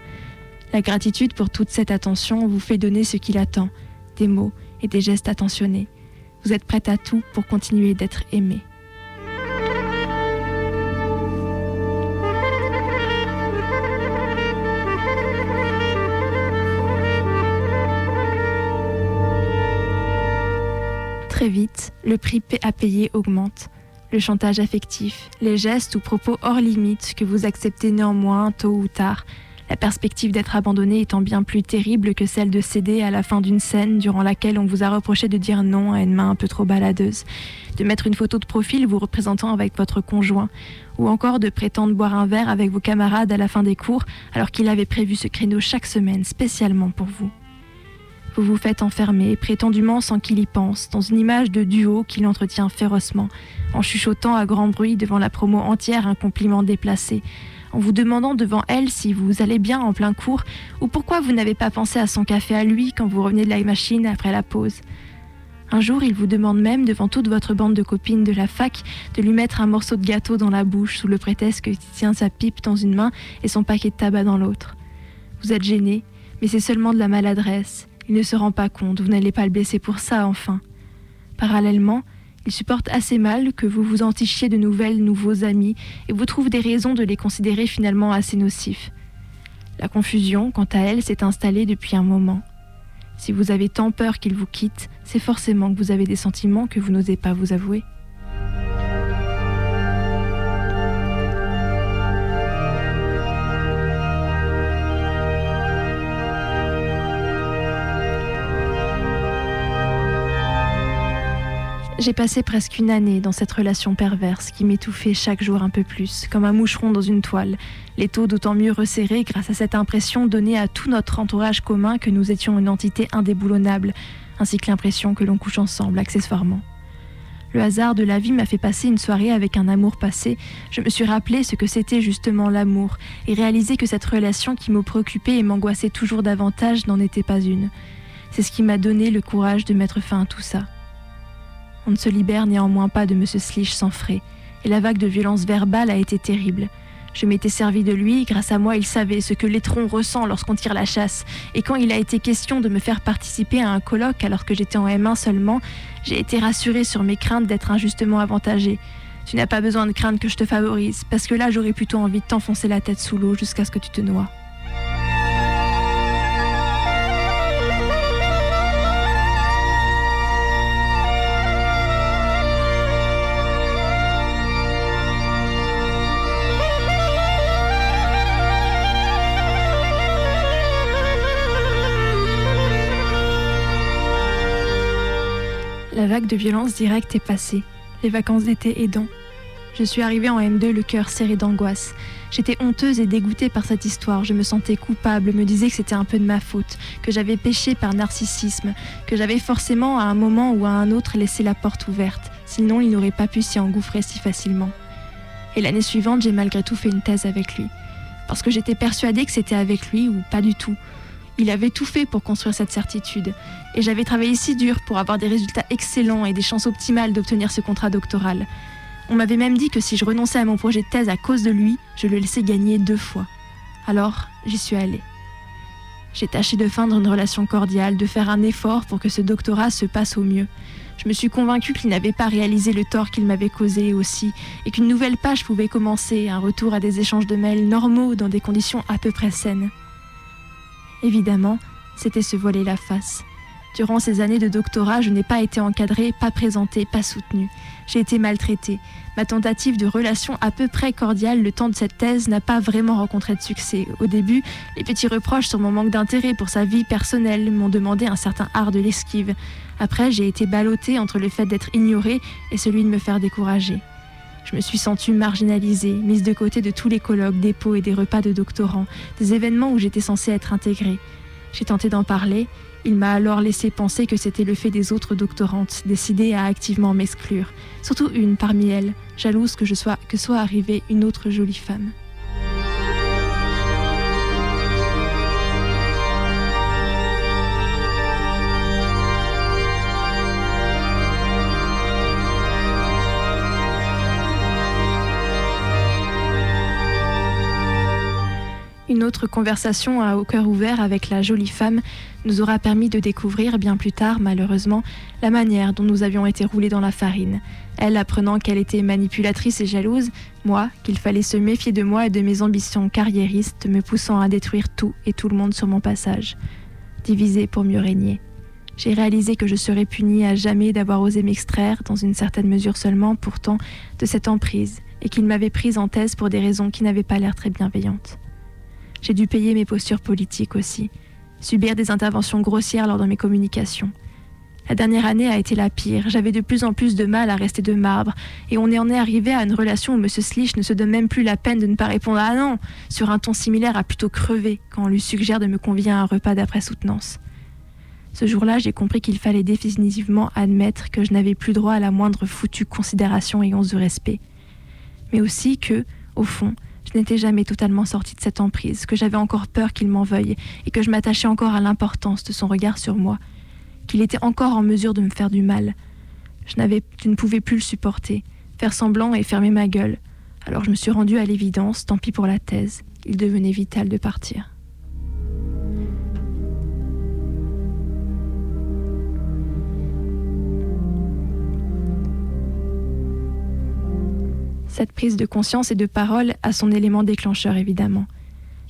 La gratitude pour toute cette attention vous fait donner ce qu'il attend, des mots et des gestes attentionnés. Vous êtes prête à tout pour continuer d'être aimé. Très vite, le prix à payer augmente. Le chantage affectif, les gestes ou propos hors limite que vous acceptez néanmoins tôt ou tard, la perspective d'être abandonné étant bien plus terrible que celle de céder à la fin d'une scène durant laquelle on vous a reproché de dire non à une main un peu trop baladeuse, de mettre une photo de profil vous représentant avec votre conjoint, ou encore de prétendre boire un verre avec vos camarades à la fin des cours alors qu'il avait prévu ce créneau chaque semaine spécialement pour vous. Vous vous faites enfermer, prétendument sans qu'il y pense, dans une image de duo qu'il entretient férocement, en chuchotant à grand bruit devant la promo entière un compliment déplacé, en vous demandant devant elle si vous allez bien en plein cours ou pourquoi vous n'avez pas pensé à son café à lui quand vous revenez de la machine après la pause. Un jour, il vous demande même, devant toute votre bande de copines de la fac, de lui mettre un morceau de gâteau dans la bouche sous le prétexte qu'il tient sa pipe dans une main et son paquet de tabac dans l'autre. Vous êtes gêné, mais c'est seulement de la maladresse. Il ne se rend pas compte, vous n'allez pas le blesser pour ça, enfin. Parallèlement, il supporte assez mal que vous vous entichiez de nouvelles nouveaux amis et vous trouve des raisons de les considérer finalement assez nocifs. La confusion, quant à elle, s'est installée depuis un moment. Si vous avez tant peur qu'il vous quitte, c'est forcément que vous avez des sentiments que vous n'osez pas vous avouer. J'ai passé presque une année dans cette relation perverse qui m'étouffait chaque jour un peu plus, comme un moucheron dans une toile, les taux d'autant mieux resserrés grâce à cette impression donnée à tout notre entourage commun que nous étions une entité indéboulonnable, ainsi que l'impression que l'on couche ensemble accessoirement. Le hasard de la vie m'a fait passer une soirée avec un amour passé. Je me suis rappelé ce que c'était justement l'amour et réalisé que cette relation qui me préoccupait et m'angoissait toujours davantage n'en était pas une. C'est ce qui m'a donné le courage de mettre fin à tout ça. On ne se libère néanmoins pas de M. Slich sans frais, et la vague de violence verbale a été terrible. Je m'étais servi de lui, grâce à moi il savait ce que l'étron ressent lorsqu'on tire la chasse, et quand il a été question de me faire participer à un colloque alors que j'étais en M1 seulement, j'ai été rassurée sur mes craintes d'être injustement avantagée. Tu n'as pas besoin de craindre que je te favorise, parce que là j'aurais plutôt envie de t'enfoncer la tête sous l'eau jusqu'à ce que tu te noies. Vague de violence directe est passée, les vacances d'été aidant. Je suis arrivée en M2 le cœur serré d'angoisse. J'étais honteuse et dégoûtée par cette histoire, je me sentais coupable, me disais que c'était un peu de ma faute, que j'avais péché par narcissisme, que j'avais forcément à un moment ou à un autre laissé la porte ouverte, sinon il n'aurait pas pu s'y engouffrer si facilement. Et l'année suivante, j'ai malgré tout fait une thèse avec lui, parce que j'étais persuadée que c'était avec lui ou pas du tout. Il avait tout fait pour construire cette certitude, et j'avais travaillé si dur pour avoir des résultats excellents et des chances optimales d'obtenir ce contrat doctoral. On m'avait même dit que si je renonçais à mon projet de thèse à cause de lui, je le laissais gagner deux fois. Alors, j'y suis allée. J'ai tâché de feindre une relation cordiale, de faire un effort pour que ce doctorat se passe au mieux. Je me suis convaincue qu'il n'avait pas réalisé le tort qu'il m'avait causé aussi, et qu'une nouvelle page pouvait commencer, un retour à des échanges de mails normaux dans des conditions à peu près saines. Évidemment, c'était se voiler la face. Durant ces années de doctorat, je n'ai pas été encadrée, pas présentée, pas soutenue. J'ai été maltraitée. Ma tentative de relation à peu près cordiale le temps de cette thèse n'a pas vraiment rencontré de succès. Au début, les petits reproches sur mon manque d'intérêt pour sa vie personnelle m'ont demandé un certain art de l'esquive. Après, j'ai été ballottée entre le fait d'être ignorée et celui de me faire décourager. Je me suis sentie marginalisée, mise de côté de tous les colloques, des pots et des repas de doctorants, des événements où j'étais censée être intégrée. J'ai tenté d'en parler, il m'a alors laissé penser que c'était le fait des autres doctorantes, décidées à activement m'exclure. Surtout une parmi elles, jalouse que, que soit arrivée une autre jolie femme. Une autre conversation à au cœur ouvert avec la jolie femme nous aura permis de découvrir bien plus tard, malheureusement, la manière dont nous avions été roulés dans la farine. Elle apprenant qu'elle était manipulatrice et jalouse, moi qu'il fallait se méfier de moi et de mes ambitions carriéristes, me poussant à détruire tout et tout le monde sur mon passage. Diviser pour mieux régner. J'ai réalisé que je serais punie à jamais d'avoir osé m'extraire, dans une certaine mesure seulement pourtant, de cette emprise, et qu'il m'avait prise en thèse pour des raisons qui n'avaient pas l'air très bienveillantes. J'ai dû payer mes postures politiques aussi, subir des interventions grossières lors de mes communications. La dernière année a été la pire. J'avais de plus en plus de mal à rester de marbre. Et on en est arrivé à une relation où M. Slich ne se donne même plus la peine de ne pas répondre Ah non sur un ton similaire à plutôt crever quand on lui suggère de me convier à un repas d'après soutenance. Ce jour-là, j'ai compris qu'il fallait définitivement admettre que je n'avais plus droit à la moindre foutue considération et once de respect. Mais aussi que, au fond, je n'étais jamais totalement sortie de cette emprise, que j'avais encore peur qu'il m'en veuille et que je m'attachais encore à l'importance de son regard sur moi, qu'il était encore en mesure de me faire du mal. Je, je ne pouvais plus le supporter, faire semblant et fermer ma gueule. Alors je me suis rendue à l'évidence, tant pis pour la thèse, il devenait vital de partir. Cette prise de conscience et de parole a son élément déclencheur évidemment.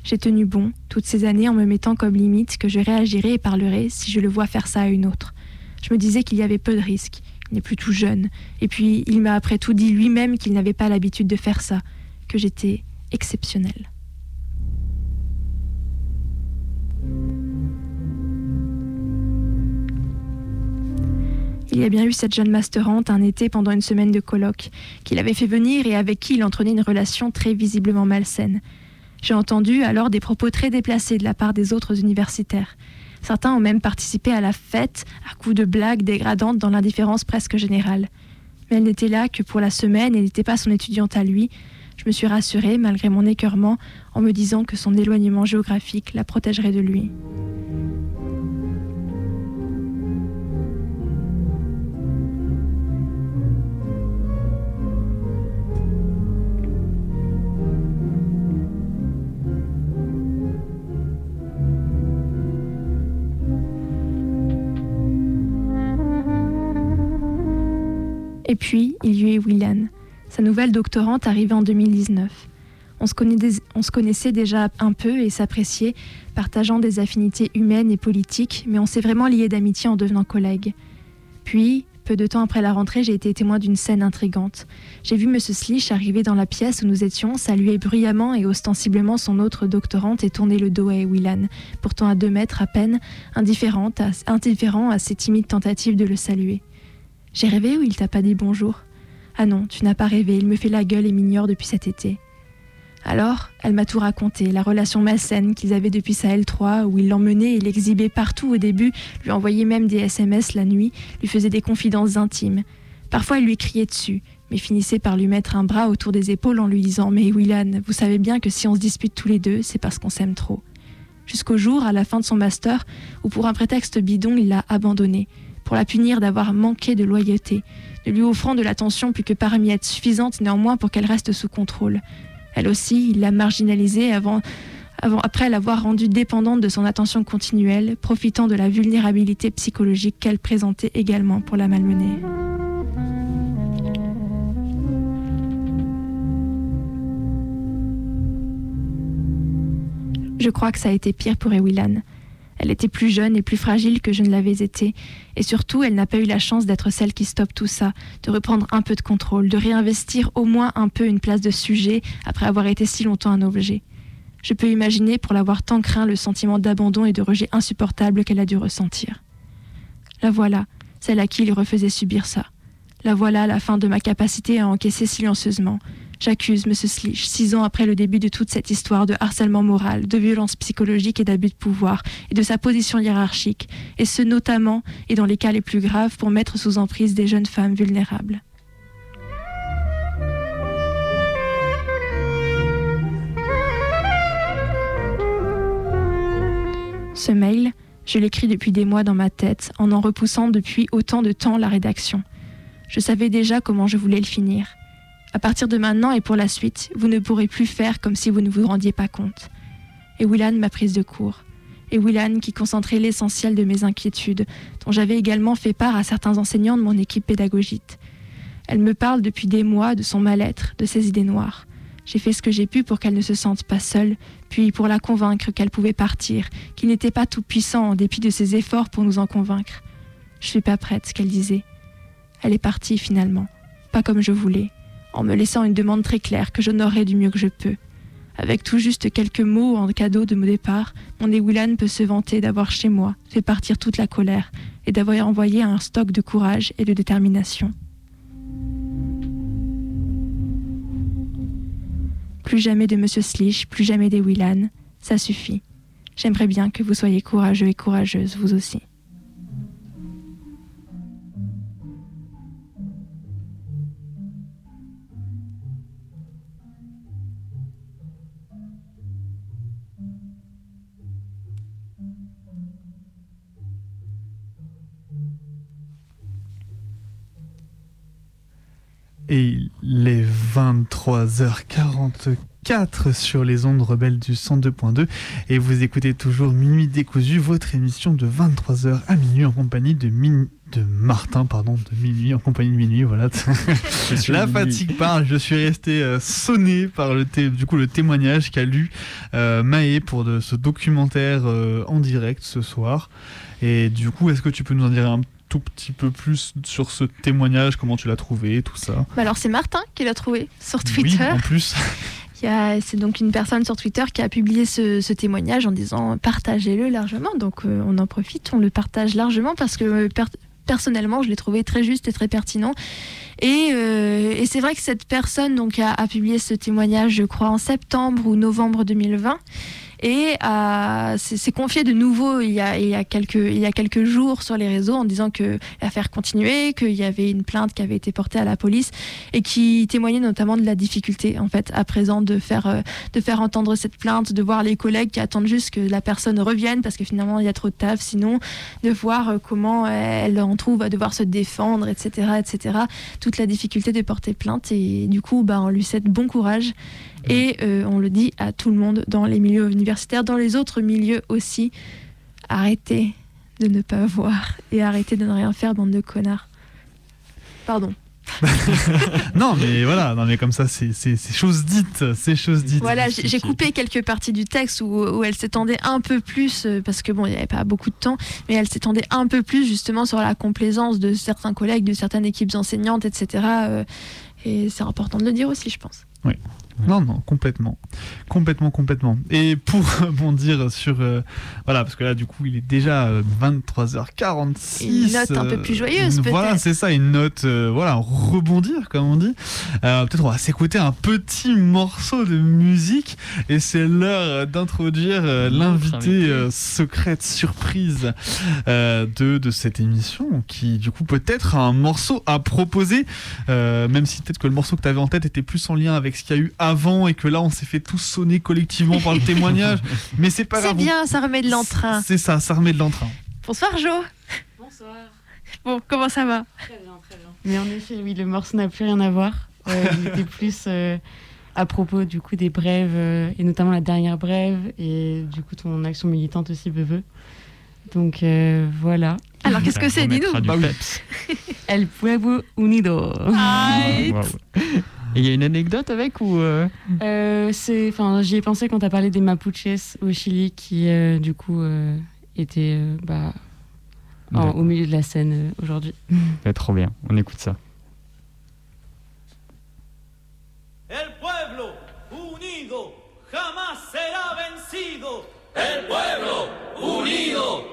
J'ai tenu bon toutes ces années en me mettant comme limite que je réagirais et parlerais si je le vois faire ça à une autre. Je me disais qu'il y avait peu de risques. Il n'est plus tout jeune. Et puis, il m'a après tout dit lui-même qu'il n'avait pas l'habitude de faire ça, que j'étais exceptionnelle. Il y a bien eu cette jeune masterante un été pendant une semaine de colloque, qu'il avait fait venir et avec qui il entretenait une relation très visiblement malsaine. J'ai entendu alors des propos très déplacés de la part des autres universitaires. Certains ont même participé à la fête à coups de blagues dégradantes dans l'indifférence presque générale. Mais elle n'était là que pour la semaine et n'était pas son étudiante à lui. Je me suis rassurée, malgré mon écœurement, en me disant que son éloignement géographique la protégerait de lui. Et puis, il y eut Willan, sa nouvelle doctorante arrivée en 2019. On se, on se connaissait déjà un peu et s'appréciait, partageant des affinités humaines et politiques, mais on s'est vraiment liés d'amitié en devenant collègues. Puis, peu de temps après la rentrée, j'ai été témoin d'une scène intrigante. J'ai vu M. Slich arriver dans la pièce où nous étions, saluer bruyamment et ostensiblement son autre doctorante et tourner le dos à Willan, pourtant à deux mètres à peine, indifférent indifférent à ses timides tentatives de le saluer. J'ai rêvé ou il t'a pas dit bonjour Ah non, tu n'as pas rêvé, il me fait la gueule et m'ignore depuis cet été. Alors, elle m'a tout raconté, la relation malsaine qu'ils avaient depuis sa L3, où il l'emmenait et l'exhibait partout au début, lui envoyait même des SMS la nuit, lui faisait des confidences intimes. Parfois, il lui criait dessus, mais finissait par lui mettre un bras autour des épaules en lui disant Mais Willan, vous savez bien que si on se dispute tous les deux, c'est parce qu'on s'aime trop. Jusqu'au jour, à la fin de son master, où pour un prétexte bidon, il l'a abandonné pour la punir d'avoir manqué de loyauté, ne lui offrant de l'attention plus que parmi être suffisante néanmoins pour qu'elle reste sous contrôle. Elle aussi, il l'a marginalisée avant, avant, après l'avoir rendue dépendante de son attention continuelle, profitant de la vulnérabilité psychologique qu'elle présentait également pour la malmener. Je crois que ça a été pire pour Ewilan. Elle était plus jeune et plus fragile que je ne l'avais été, et surtout elle n'a pas eu la chance d'être celle qui stoppe tout ça, de reprendre un peu de contrôle, de réinvestir au moins un peu une place de sujet après avoir été si longtemps un objet. Je peux imaginer pour l'avoir tant craint le sentiment d'abandon et de rejet insupportable qu'elle a dû ressentir. La voilà, celle à qui il refaisait subir ça. La voilà la fin de ma capacité à encaisser silencieusement, J'accuse M. Slich, six ans après le début de toute cette histoire de harcèlement moral, de violence psychologique et d'abus de pouvoir, et de sa position hiérarchique, et ce notamment, et dans les cas les plus graves, pour mettre sous emprise des jeunes femmes vulnérables. Ce mail, je l'écris depuis des mois dans ma tête, en en repoussant depuis autant de temps la rédaction. Je savais déjà comment je voulais le finir. À partir de maintenant et pour la suite, vous ne pourrez plus faire comme si vous ne vous rendiez pas compte. Et Willan m'a prise de court. Et Willan qui concentrait l'essentiel de mes inquiétudes, dont j'avais également fait part à certains enseignants de mon équipe pédagogique. Elle me parle depuis des mois de son mal-être, de ses idées noires. J'ai fait ce que j'ai pu pour qu'elle ne se sente pas seule, puis pour la convaincre qu'elle pouvait partir, qu'il n'était pas tout puissant en dépit de ses efforts pour nous en convaincre. Je suis pas prête, qu'elle disait. Elle est partie finalement, pas comme je voulais en me laissant une demande très claire que j'honorerai du mieux que je peux. Avec tout juste quelques mots en cadeau de mon départ, mon Ewilan peut se vanter d'avoir chez moi fait partir toute la colère et d'avoir envoyé un stock de courage et de détermination. Plus jamais de Monsieur Slish, plus jamais des Willan, ça suffit. J'aimerais bien que vous soyez courageux et courageuses, vous aussi. Et les 23h44 sur les ondes rebelles du 102.2 et vous écoutez toujours Minuit décousu, votre émission de 23h à minuit en compagnie de, Min- de Martin, pardon, de minuit en compagnie de minuit, voilà. *laughs* La minuit. fatigue part, je suis resté euh, sonné par le, du coup, le témoignage qu'a lu euh, Maë pour de, ce documentaire euh, en direct ce soir. Et du coup, est-ce que tu peux nous en dire un tout petit peu plus sur ce témoignage, comment tu l'as trouvé, tout ça Bah alors c'est Martin qui l'a trouvé sur Oui, Twitter. en plus. *laughs* C'est donc une personne sur Twitter qui a publié ce, ce témoignage en disant partagez-le largement. Donc euh, on en profite, on le partage largement parce que euh, per- personnellement je l'ai trouvé très juste et très pertinent. Et, euh, et c'est vrai que cette personne donc a, a publié ce témoignage, je crois, en septembre ou novembre 2020. Et a- s'est confié de nouveau il y, a, il, y a quelques, il y a quelques jours sur les réseaux en disant que l'affaire continuait, qu'il y avait une plainte qui avait été portée à la police et qui témoignait notamment de la difficulté en fait à présent de faire euh, de faire entendre cette plainte, de voir les collègues qui attendent juste que la personne revienne parce que finalement il y a trop de taf, sinon de voir euh, comment elle en trouve à devoir se défendre, etc., etc. Toute la difficulté de porter plainte et du coup bah on lui souhaite bon courage et euh, on le dit à tout le monde dans les milieux universitaires, dans les autres milieux aussi, arrêtez de ne pas voir et arrêtez de ne rien faire bande de connards. Pardon. *laughs* non, mais voilà, non, mais comme ça, c'est chose dite, c'est chose dite. Voilà, j'ai coupé quelques parties du texte où, où elle s'étendait un peu plus, euh, parce que bon, il n'y avait pas beaucoup de temps, mais elle s'étendait un peu plus justement sur la complaisance de certains collègues, de certaines équipes enseignantes, etc. euh, et c'est important de le dire aussi, je pense. Non, non, complètement. Complètement, complètement. Et pour *laughs* rebondir sur. euh, voilà, parce que là, du coup, il est déjà euh, 23h46. Une note un peu plus joyeuse, une- Voilà, peut-être. c'est ça, une note. euh, voilà, rebondir, comme on dit. Euh, Peut-être on va s'écouter un petit morceau de musique. Et c'est l'heure d'introduire euh, l'invité invité. euh, secrète surprise euh, de, de cette émission. Qui, du coup, peut-être a un morceau à proposer. Euh, même si peut-être que le morceau que tu avais en tête était plus en lien avec ce qu'il y a eu avant et que là on s'est fait tous sonner collectivement par le témoignage. *laughs* Mais c'est pas C'est grave. bien, ça remet de l'entrain. C'est ça, ça remet de l'entrain. Bonsoir Jo. Bonsoir. Bon, comment ça va? Très bien, très bien. Mais en effet, oui, le morceau n'a plus rien à voir. Euh, *laughs* il était plus euh, à propos du coup des brèves euh, et notamment la dernière brève et du coup ton action militante aussi, Beveux. Donc euh, voilà. Alors qu'est-ce que c'est? Dis-nous. Bah. *laughs* El Pueblo Unido. Waouh. Et il y a une anecdote avec ou euh, Euh, c'est, enfin, j'y ai pensé quand tu as parlé des Mapuches au Chili qui, euh, du coup, euh, étaient euh, bah, en- au milieu de la scène euh, aujourd'hui. Ouais, *laughs* Trop bien, on écoute ça. El pueblo unido jamás será vencido. El pueblo unido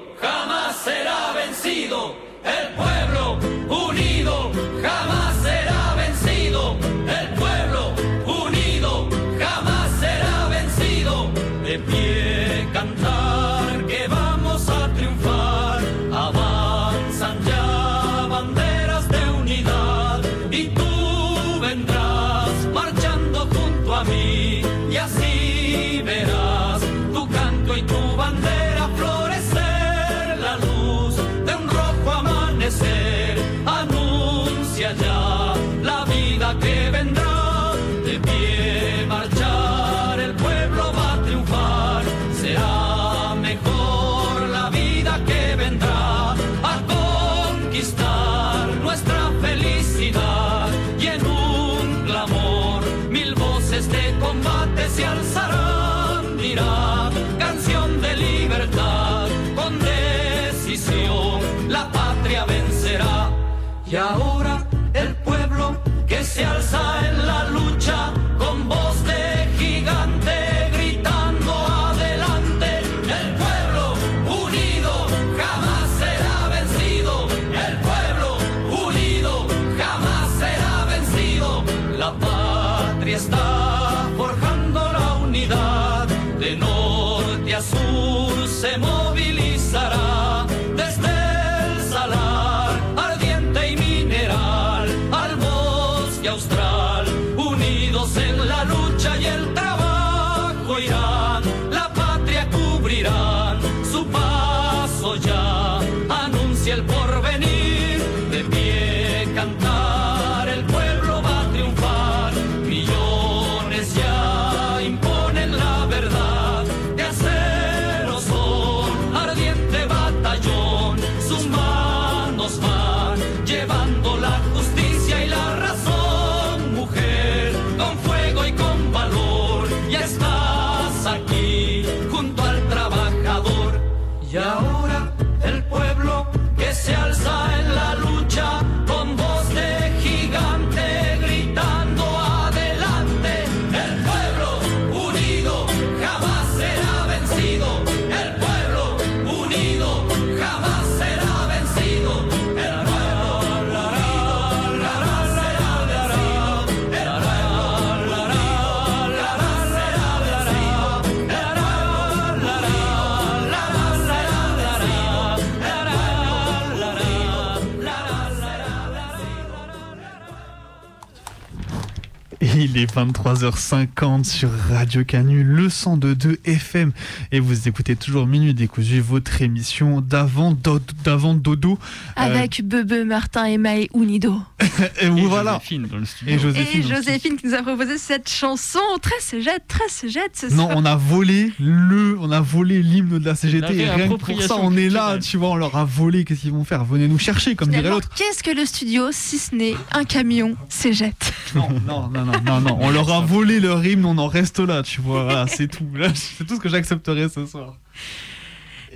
Il est 23h50 sur Radio Canu, le 102.2 FM. Et vous écoutez toujours Minuit Décousu, votre émission d'avant do- d'avant dodo. Euh, Avec Bebe, Martin et Maë Unido. *laughs* et vous voilà. Joséphine dans le studio. Et Joséphine. Et Joséphine qui nous a proposé cette chanson très cégette, très cégette ce Non, soir. on a volé le, on a volé l'hymne de la CGT et rien que pour ça, on est là, tu vois, on leur a volé. Qu'est-ce qu'ils vont faire? Venez nous chercher, comme dirait l'autre. Qu'est-ce que le studio si ce n'est un camion cégette Non, non, non, non, non, non, on leur a volé leur hymne, on en reste là, tu vois. Voilà, c'est tout. C'est tout ce que j'accepterai ce soir.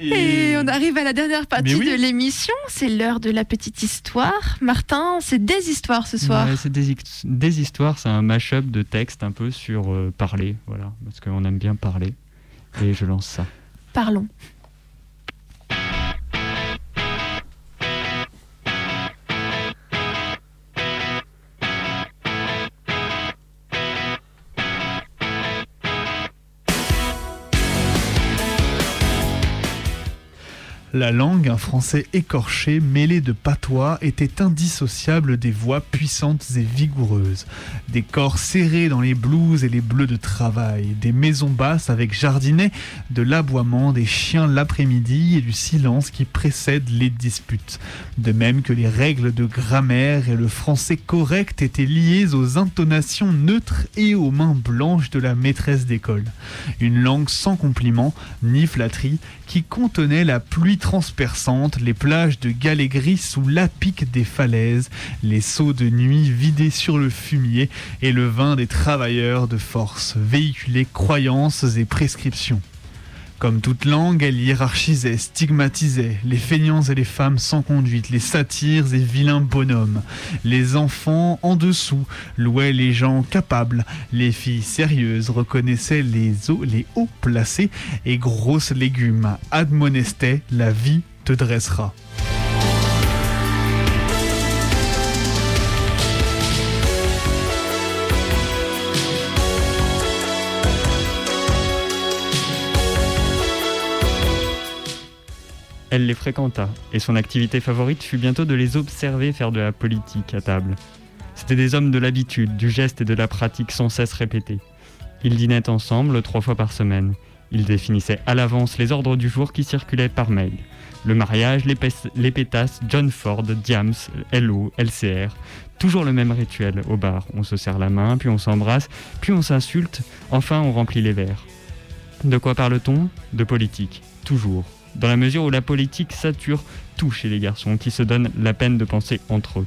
Et on arrive à la dernière partie oui. de l'émission, c'est l'heure de la petite histoire. Martin, c'est des histoires ce soir. Ouais, c'est des histoires, c'est un mash-up de textes un peu sur euh, parler, voilà, parce qu'on aime bien parler. Et je lance ça. Parlons. La langue, un français écorché, mêlé de patois, était indissociable des voix puissantes et vigoureuses. Des corps serrés dans les blouses et les bleus de travail, des maisons basses avec jardinet, de l'aboiement des chiens l'après-midi et du silence qui précède les disputes. De même que les règles de grammaire et le français correct étaient liés aux intonations neutres et aux mains blanches de la maîtresse d'école. Une langue sans compliment ni flatterie qui contenait la pluie transperçante, les plages de galets gris sous l'apic des falaises, les seaux de nuit vidés sur le fumier et le vin des travailleurs de force, véhiculait croyances et prescriptions. Comme toute langue, elle hiérarchisait, stigmatisait les feignants et les femmes sans conduite, les satyres et vilains bonhommes. Les enfants en dessous louaient les gens capables, les filles sérieuses reconnaissaient les hauts, les hauts placés et grosses légumes admonestaient la vie te dressera. Elle les fréquenta, et son activité favorite fut bientôt de les observer faire de la politique à table. C'étaient des hommes de l'habitude, du geste et de la pratique sans cesse répétés. Ils dînaient ensemble trois fois par semaine. Ils définissaient à l'avance les ordres du jour qui circulaient par mail. Le mariage, les, les pétasses, John Ford, Diams, LO, LCR. Toujours le même rituel au bar. On se serre la main, puis on s'embrasse, puis on s'insulte, enfin on remplit les verres. De quoi parle-t-on? De politique. Toujours. Dans la mesure où la politique sature tout chez les garçons qui se donnent la peine de penser entre eux.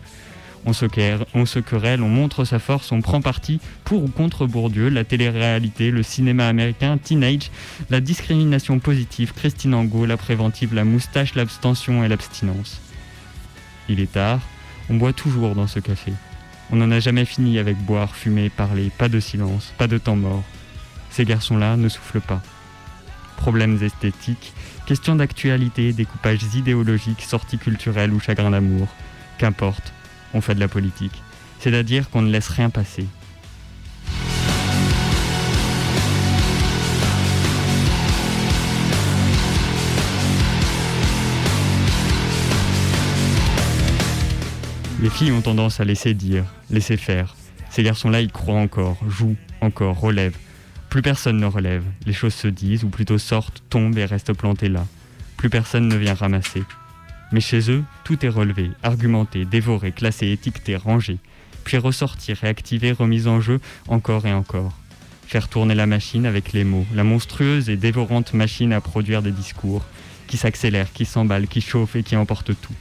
On se, querelle, on montre sa force, on prend parti pour ou contre Bourdieu, la télé-réalité, le cinéma américain, Teenage, la discrimination positive, Christine Angot, la préventive, la moustache, l'abstention et l'abstinence. Il est tard, on boit toujours dans ce café. On n'en a jamais fini avec boire, fumer, parler, pas de silence, pas de temps mort. Ces garçons-là ne soufflent pas problèmes esthétiques, questions d'actualité, découpages idéologiques, sorties culturelles ou chagrins d'amour. Qu'importe, on fait de la politique. C'est-à-dire qu'on ne laisse rien passer. Les filles ont tendance à laisser dire, laisser faire. Ces garçons-là, ils croient encore, jouent encore, relèvent. Plus personne ne relève. Les choses se disent, ou plutôt sortent, tombent et restent plantées là. Plus personne ne vient ramasser. Mais chez eux, tout est relevé, argumenté, dévoré, classé, étiqueté, rangé. Puis ressortir, réactiver, remis en jeu encore et encore. Faire tourner la machine avec les mots, la monstrueuse et dévorante machine à produire des discours, qui s'accélère, qui s'emballe, qui chauffe et qui emporte tout.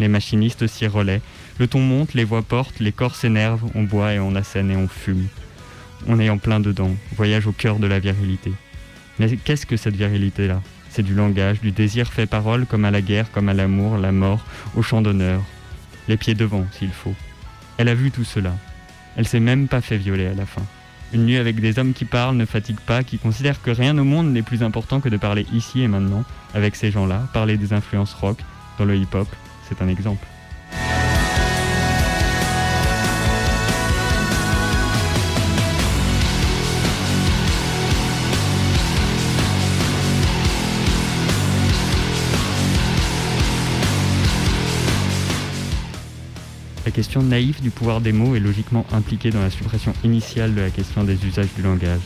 Les machinistes s'y relaient, le ton monte, les voix portent, les corps s'énervent, on boit et on assène et on fume. On est en plein dedans, voyage au cœur de la virilité. Mais qu'est-ce que cette virilité-là? C'est du langage, du désir fait parole comme à la guerre, comme à l'amour, la mort, au champ d'honneur. Les pieds devant, s'il faut. Elle a vu tout cela. Elle s'est même pas fait violer à la fin. Une nuit avec des hommes qui parlent, ne fatigue pas, qui considèrent que rien au monde n'est plus important que de parler ici et maintenant avec ces gens-là, parler des influences rock, dans le hip-hop, c'est un exemple. La question naïve du pouvoir des mots est logiquement impliquée dans la suppression initiale de la question des usages du langage,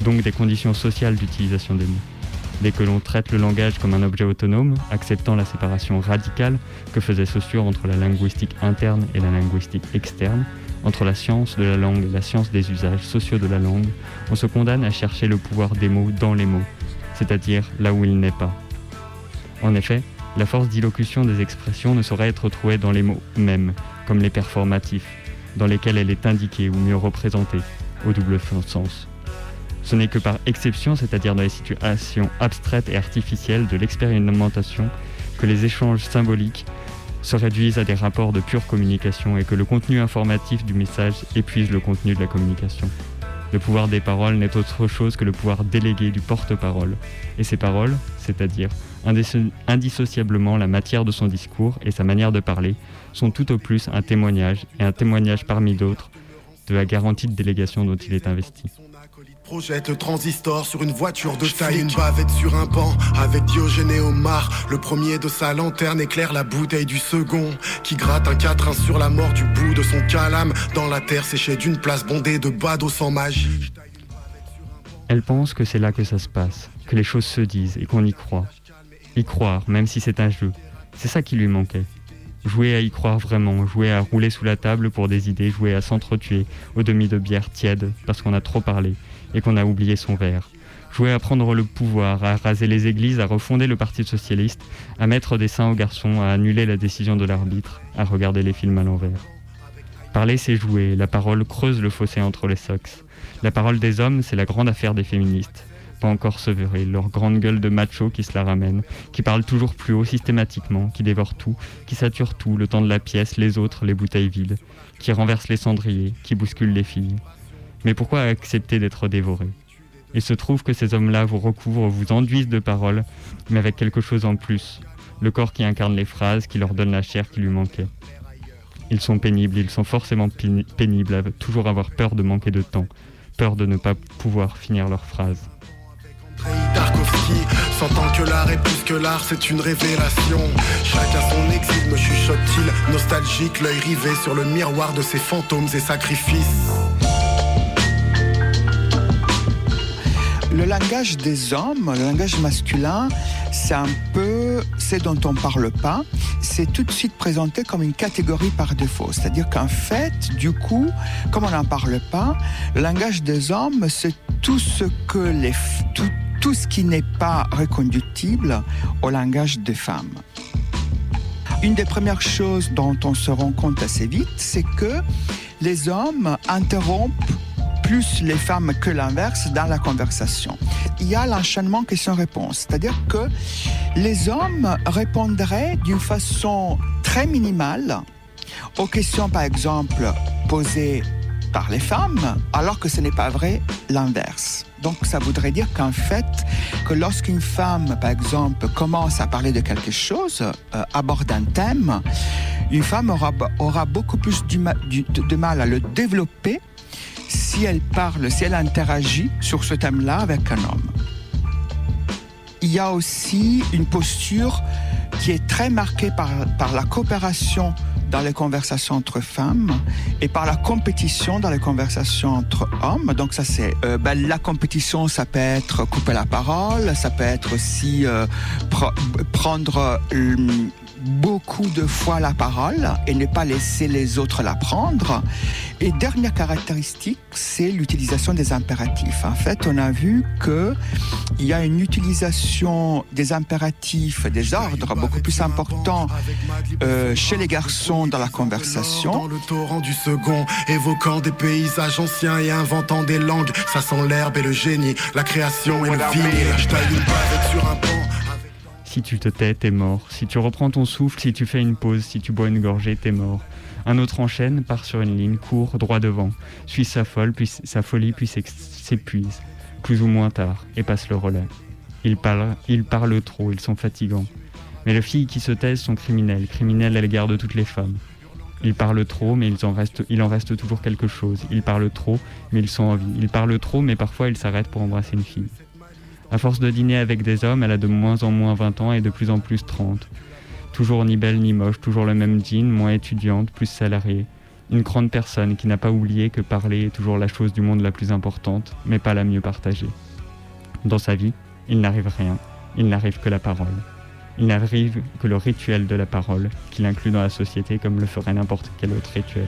donc des conditions sociales d'utilisation des mots. Dès que l'on traite le langage comme un objet autonome, acceptant la séparation radicale que faisait Saussure entre la linguistique interne et la linguistique externe, entre la science de la langue et la science des usages sociaux de la langue, on se condamne à chercher le pouvoir des mots dans les mots, c'est-à-dire là où il n'est pas. En effet, la force d'illocution des expressions ne saurait être trouvée dans les mots mêmes, comme les performatifs, dans lesquels elle est indiquée ou mieux représentée, au double sens. Ce n'est que par exception, c'est-à-dire dans les situations abstraites et artificielles de l'expérimentation, que les échanges symboliques se réduisent à des rapports de pure communication et que le contenu informatif du message épuise le contenu de la communication. Le pouvoir des paroles n'est autre chose que le pouvoir délégué du porte-parole. Et ces paroles, c'est-à-dire indissociablement la matière de son discours et sa manière de parler, sont tout au plus un témoignage, et un témoignage parmi d'autres, de la garantie de délégation dont il est investi. Projette le transistor sur une voiture de taille, une bavette sur un banc avec Diogène et Omar. Le premier de sa lanterne éclaire la bouteille du second qui gratte un 4-1 sur la mort du bout de son calame dans la terre séchée d'une place bondée de badauds sans magie. Elle pense que c'est là que ça se passe, que les choses se disent et qu'on y croit. Y croire, même si c'est un jeu. C'est ça qui lui manquait. Jouer à y croire vraiment, jouer à rouler sous la table pour des idées, jouer à s'entretuer au demi de bière tiède parce qu'on a trop parlé et qu'on a oublié son verre. Jouer à prendre le pouvoir, à raser les églises, à refonder le Parti socialiste, à mettre des seins aux garçons, à annuler la décision de l'arbitre, à regarder les films à l'envers. Parler, c'est jouer. La parole creuse le fossé entre les sexes. La parole des hommes, c'est la grande affaire des féministes. Pas encore sevrées, leur grande gueule de macho qui se la ramène, qui parle toujours plus haut systématiquement, qui dévore tout, qui sature tout, le temps de la pièce, les autres, les bouteilles vides, qui renverse les cendriers, qui bouscule les filles. Mais pourquoi accepter d'être dévoré Il se trouve que ces hommes-là vous recouvrent, vous enduisent de paroles, mais avec quelque chose en plus, le corps qui incarne les phrases, qui leur donne la chair qui lui manquait. Ils sont pénibles, ils sont forcément péni- pénibles, à toujours avoir peur de manquer de temps, peur de ne pas pouvoir finir leurs phrases. Tarkovsky sentant que l'art est plus que l'art, c'est une révélation. Chacun son exil, me chuchote-t-il, nostalgique, l'œil rivé sur le miroir de ses fantômes et sacrifices. Le langage des hommes, le langage masculin, c'est un peu ce dont on ne parle pas. C'est tout de suite présenté comme une catégorie par défaut. C'est-à-dire qu'en fait, du coup, comme on n'en parle pas, le langage des hommes, c'est tout ce que les, tout, tout ce qui n'est pas reconductible au langage des femmes. Une des premières choses dont on se rend compte assez vite, c'est que les hommes interrompent plus les femmes que l'inverse dans la conversation. Il y a l'enchaînement question-réponse, c'est-à-dire que les hommes répondraient d'une façon très minimale aux questions, par exemple, posées par les femmes, alors que ce n'est pas vrai l'inverse. Donc ça voudrait dire qu'en fait, que lorsqu'une femme, par exemple, commence à parler de quelque chose, euh, aborde un thème, une femme aura, aura beaucoup plus du du- de mal à le développer si elle parle, si elle interagit sur ce thème-là avec un homme. Il y a aussi une posture qui est très marquée par, la coopération dans les conversations entre femmes et par la compétition dans les conversations entre hommes. Donc ça c'est euh, ben, la compétition, ça peut être couper la parole, ça peut être aussi euh, pre- prendre euh, beaucoup de fois la parole et ne pas laisser les autres la prendre. Et dernière caractéristique, c'est l'utilisation des impératifs. En fait, on a vu que il y a une utilisation des impératifs, des ordres beaucoup plus importants euh, chez les garçons dans la conversation. Dans le torrent du second, évoquant des paysages anciens et inventant des langues. Ça sent l'herbe et le génie, la création et le vinyle. Je taille une bavette sur un banc. Si tu te tais, t'es mort. Si tu reprends ton souffle, si tu fais une pause, si tu bois une gorgée, t'es mort. Un autre enchaîne, part sur une ligne, court droit devant, suit sa folie, puis s'épuise, plus ou moins tard, et passe le relais. Ils parlent, ils parlent trop, ils sont fatigants. Mais les filles qui se taisent sont criminelles, criminelles à l'égard de toutes les femmes. Ils parlent trop, mais ils en restent- il en reste toujours quelque chose. Ils parlent trop, mais ils sont en vie. Ils parlent trop, mais parfois ils s'arrêtent pour embrasser une fille. À force de dîner avec des hommes, elle a de moins en moins 20 ans et de plus en plus 30. Toujours ni belle ni moche, toujours le même jean, moins étudiante, plus salariée. Une grande personne qui n'a pas oublié que parler est toujours la chose du monde la plus importante, mais pas la mieux partagée. Dans sa vie, il n'arrive rien, il n'arrive que la parole. Il n'arrive que le rituel de la parole, qu'il inclut dans la société comme le ferait n'importe quel autre rituel.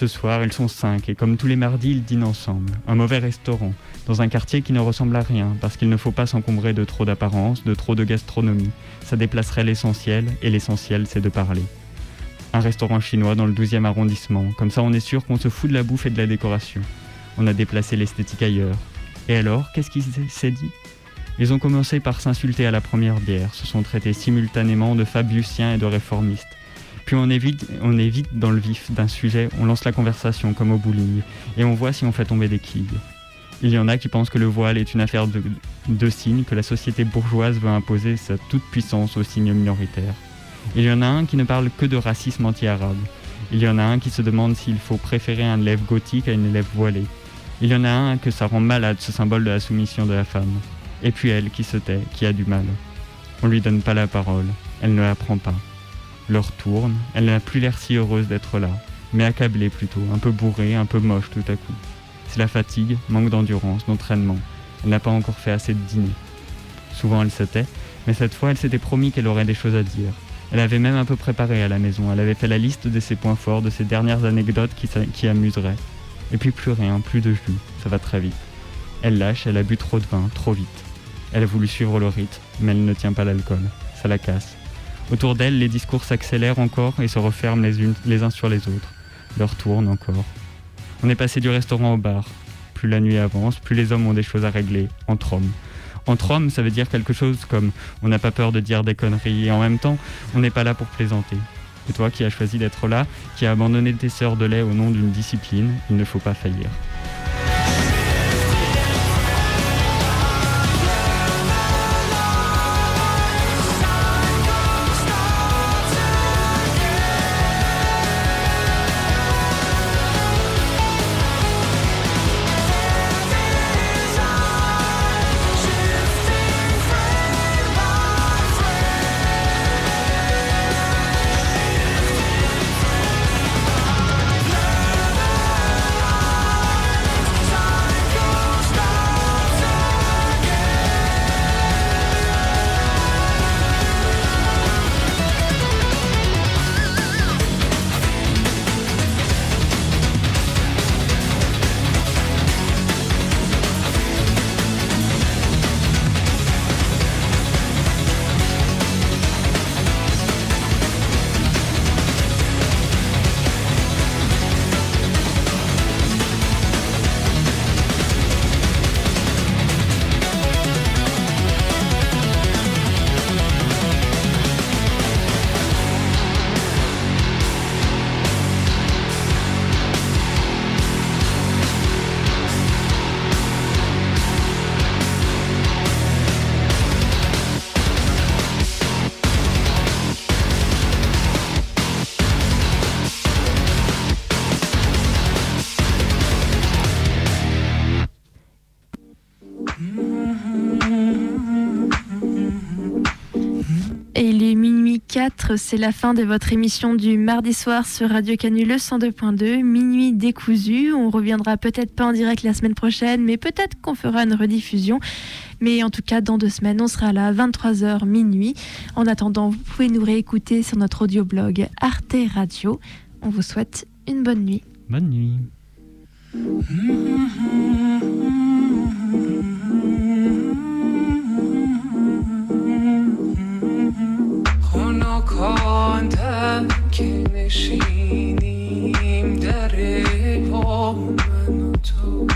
Ce soir, ils sont cinq et comme tous les mardis, ils dînent ensemble. Un mauvais restaurant, dans un quartier qui ne ressemble à rien, parce qu'il ne faut pas s'encombrer de trop d'apparence, de trop de gastronomie. Ça déplacerait l'essentiel, et l'essentiel, c'est de parler. Un restaurant chinois dans le 12e arrondissement, comme ça on est sûr qu'on se fout de la bouffe et de la décoration. On a déplacé l'esthétique ailleurs. Et alors, qu'est-ce qui s'est- dit? Ils ont commencé par s'insulter à la première bière, se sont traités simultanément de fabiusiens et de réformistes. Puis on est dans le vif d'un sujet, on lance la conversation comme au bowling, et on voit si on fait tomber des quilles. Il y en a qui pensent que le voile est une affaire de, de signes, que la société bourgeoise veut imposer sa toute-puissance aux signes minoritaires. Il y en a un qui ne parle que de racisme anti-arabe. Il y en a un qui se demande s'il faut préférer un élève gothique à une élève voilée. Il y en a un que ça rend malade ce symbole de la soumission de la femme. Et puis elle qui se tait, qui a du mal. On lui donne pas la parole, elle ne la prend pas. L'heure tourne, elle n'a plus l'air si heureuse d'être là, mais accablée plutôt, un peu bourrée, un peu moche tout à coup. C'est la fatigue, manque d'endurance, d'entraînement. Elle n'a pas encore fait assez de dîner. Souvent elle se tait, mais cette fois elle s'était promis qu'elle aurait des choses à dire. Elle avait même un peu préparé à la maison, elle avait fait la liste de ses points forts, de ses dernières anecdotes qui, qui amuseraient. Et puis plus rien, plus de jus, ça va très vite. Elle lâche, elle a bu trop de vin, trop vite. Elle a voulu suivre le rythme, mais elle ne tient pas l'alcool. Ça la casse. Autour d'elle, les discours s'accélèrent encore et se referment les, les uns sur les autres. L'heure tourne encore. On est passé du restaurant au bar. Plus la nuit avance, plus les hommes ont des choses à régler, entre hommes. Entre hommes, ça veut dire quelque chose comme on n'a pas peur de dire des conneries et en même temps, on n'est pas là pour plaisanter. Et toi qui as choisi d'être là, qui as abandonné tes sœurs de lait au nom d'une discipline, il ne faut pas faillir. 4, c'est la fin de votre émission du mardi soir sur Radio Canule 102.2, minuit décousu. On reviendra peut-être pas en direct la semaine prochaine, mais peut-être qu'on fera une rediffusion. Mais en tout cas, dans deux semaines, on sera là à 23h minuit. En attendant, vous pouvez nous réécouter sur notre audioblog Arte Radio. On vous souhaite une bonne nuit. Bonne nuit. *laughs* خنکاندم که نشینیم در پا من و تو.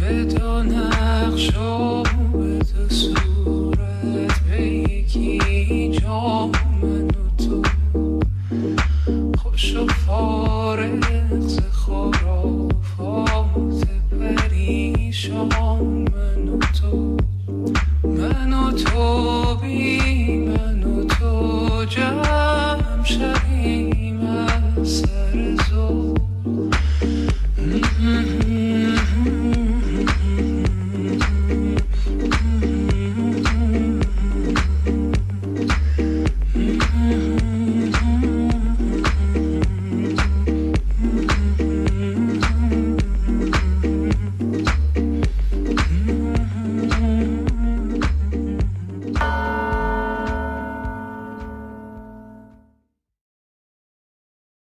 به دو نقش و به دو صورت به یکی جا من و تو. خوش و فارغ ز خرافات پریشان من و تو. من و تو بی capture